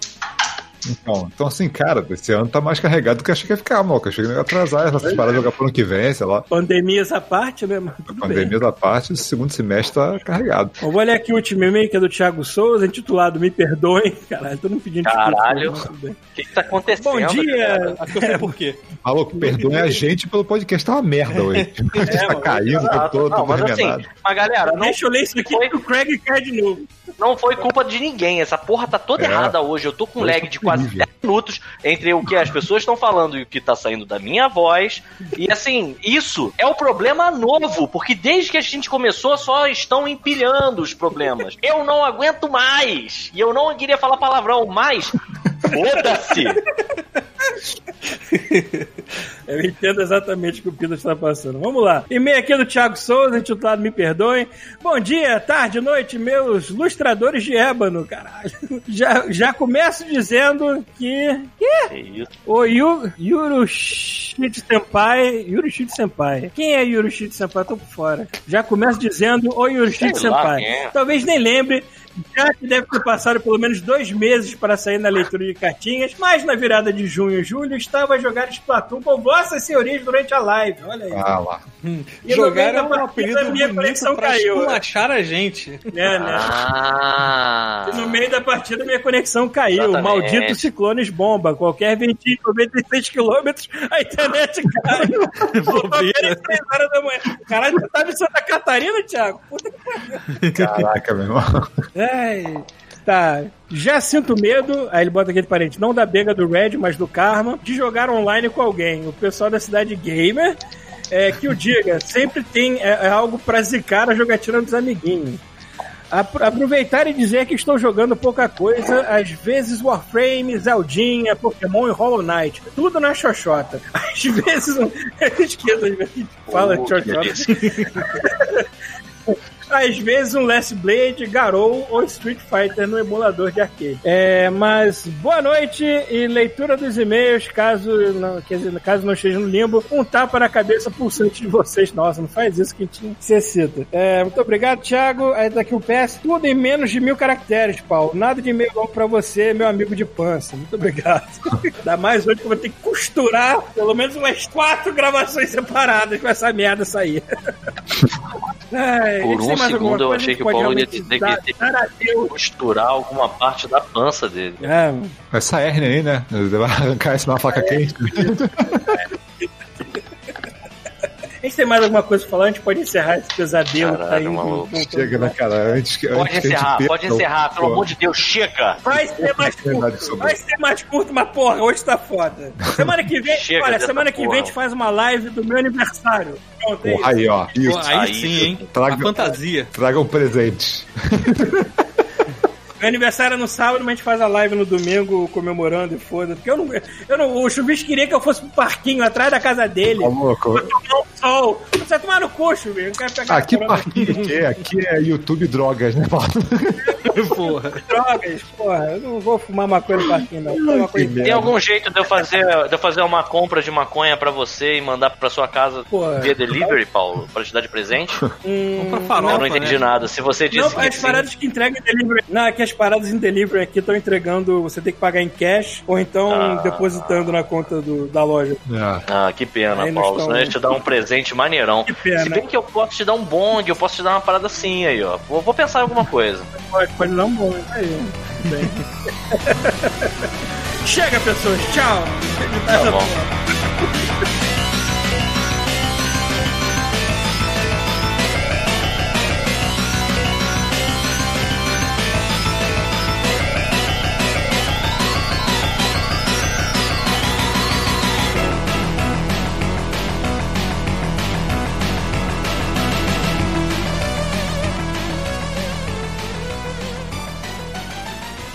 Então, então, assim, cara, esse ano tá mais carregado do que eu achei que ia ficar, maluco. Eu achei que ia atrasar essas paradas jogar pro ano que vem, sei lá. Pandemias à parte, né? Mas tudo bem. Pandemia da parte, esse segundo semestre tá carregado. Eu vou olhar aqui o último e-mail, que é do Thiago Souza, intitulado Me Perdoem. *laughs* Caralho, todo mundo pedindo Caralho. O que, que tá acontecendo? Bom dia. *laughs* Acho que eu sei por quê. Maluco, perdoe a gente pelo podcast, tá uma merda hoje. a *laughs* gente tá mano, caindo o tempo todo, Não, todo mas assim, mas galera, não, Deixa eu ler isso aqui foi- que o Craig cai de novo. Não foi culpa de ninguém. Essa porra tá toda É. errada hoje. Eu tô com Hoje lag de quase terrível. 10 minutos entre o que as pessoas estão falando e o que tá saindo da minha voz. E assim, isso é o problema novo, porque desde que a gente começou só estão empilhando os problemas. Eu não aguento mais. E eu não queria falar palavrão, mas foda-se. *laughs* Eu entendo exatamente o que o Pino está passando. Vamos lá. E-mail aqui do Thiago Souza, intitulado Me Perdoem. Bom dia, tarde, noite, meus lustradores de ébano, caralho. *laughs* Já, já começo dizendo que. que? O Yu, Yurushit Senpai. Yurushit Senpai. Quem é Yurushit Senpai? Tô por fora. Já começo dizendo o lá Senpai. quem é. Talvez nem lembre. Já que deve ter passado pelo menos dois meses para sair na leitura de cartinhas, mas na virada de junho e julho estava a jogar Splatoon com vossas senhorias durante a live. Olha aí. Ah lá. E no meio Jogar da é um partida, apelido minha conexão caiu. esculachar a gente. É, né? Ah. E no meio da partida, minha conexão caiu. Exatamente. Maldito ciclones bomba. Qualquer ventinho de 96 km, a internet cai. *laughs* Bobeira. Três horas da manhã. Caralho, você tá em Santa Catarina, Thiago? Puta que Caraca, meu irmão. *laughs* Ai, tá. Já sinto medo, aí ele bota aquele parente, não da bega do Red, mas do Karma, de jogar online com alguém. O pessoal da cidade gamer, é, que o diga, sempre tem é, é algo pra zicar a jogatina dos amiguinhos. Apro- Aproveitar e dizer que estou jogando pouca coisa, às vezes Warframe, Zeldinha, Pokémon e Hollow Knight. Tudo na xoxota. *laughs* Às vezes. *laughs* Eu esqueço, às vezes fala Oh, xoxota. *laughs* Às vezes um Last Blade, Garou ou Street Fighter no emulador de arcade. É, mas boa noite e leitura dos e-mails, caso não, quer dizer, caso não esteja no limbo, um tapa na cabeça pulsante de vocês. Nossa, não faz isso que a gente necessita. É, muito obrigado, Thiago. Aí daqui o PS, tudo em menos de mil caracteres, Paulo. Nada de e-mail longo pra você, meu amigo de pança. Muito obrigado. *laughs* Ainda mais hoje que eu vou ter que costurar pelo menos umas quatro gravações separadas com essa merda sair. *laughs* Ai, Por um segundo eu achei que o Paulo ia dizer que? Costurar alguma parte da pança dele. É, Essa hérnia aí, né? Vai arrancar isso na faca quente. a *laughs* gente tem mais alguma coisa pra falar? A gente pode encerrar esse pesadelo que tá Caralho, indo. maluco. com- com- Chega, né, cara? Antes que. Pode antes que a gente encerrar, perca pode encerrar, pelo Pô, amor de Deus, chega! Vai ser mais curto. Vai ser mais curto, mas porra, hoje tá foda. Semana que vem, Chega olha, semana que vem porra. a gente faz uma live do meu aniversário. Pronto, é Porra, aí, ó. Isso. Pô, aí, Aí sim, hein? Traga- A fantasia. Tragam presentes. *laughs* Meu aniversário é no sábado, mas a gente faz a live no domingo comemorando e foda. Porque eu não, eu não. O Chuvisco queria que eu fosse pro parquinho atrás da casa dele. Tá louco? Pra tomar um sol. Você vai tomar no cu, Chuvisco. Não quero pegar Aqui parquinho que é? Aqui é YouTube Drogas, né, Paulo? *laughs* Porra. drogas. Porra, eu não vou fumar maconha no parquinho, não. Tem algum jeito de eu fazer, de eu fazer uma compra de maconha pra você e mandar pra sua casa Porra. via delivery, Paulo? Pra te dar de presente? Hum, pra farofa, eu não entendi né? nada. Se você disse Não, que as sim, paradas que entregam em delivery. Não, é que as paradas em delivery aqui estão entregando, você tem que pagar em cash ou então Ah. depositando na conta do- da loja. É. Ah, que pena, Aí Paulo. Senão eu ia te dar um presente maneirão. Que pena. Se bem que eu posso te dar um bonde, eu posso te dar uma parada assim aí, ó. Vou, vou pensar em alguma coisa. Pode, pode dar um bom, aí. Bem. *laughs* Chega, pessoas. Tchau. Tá bom. *laughs*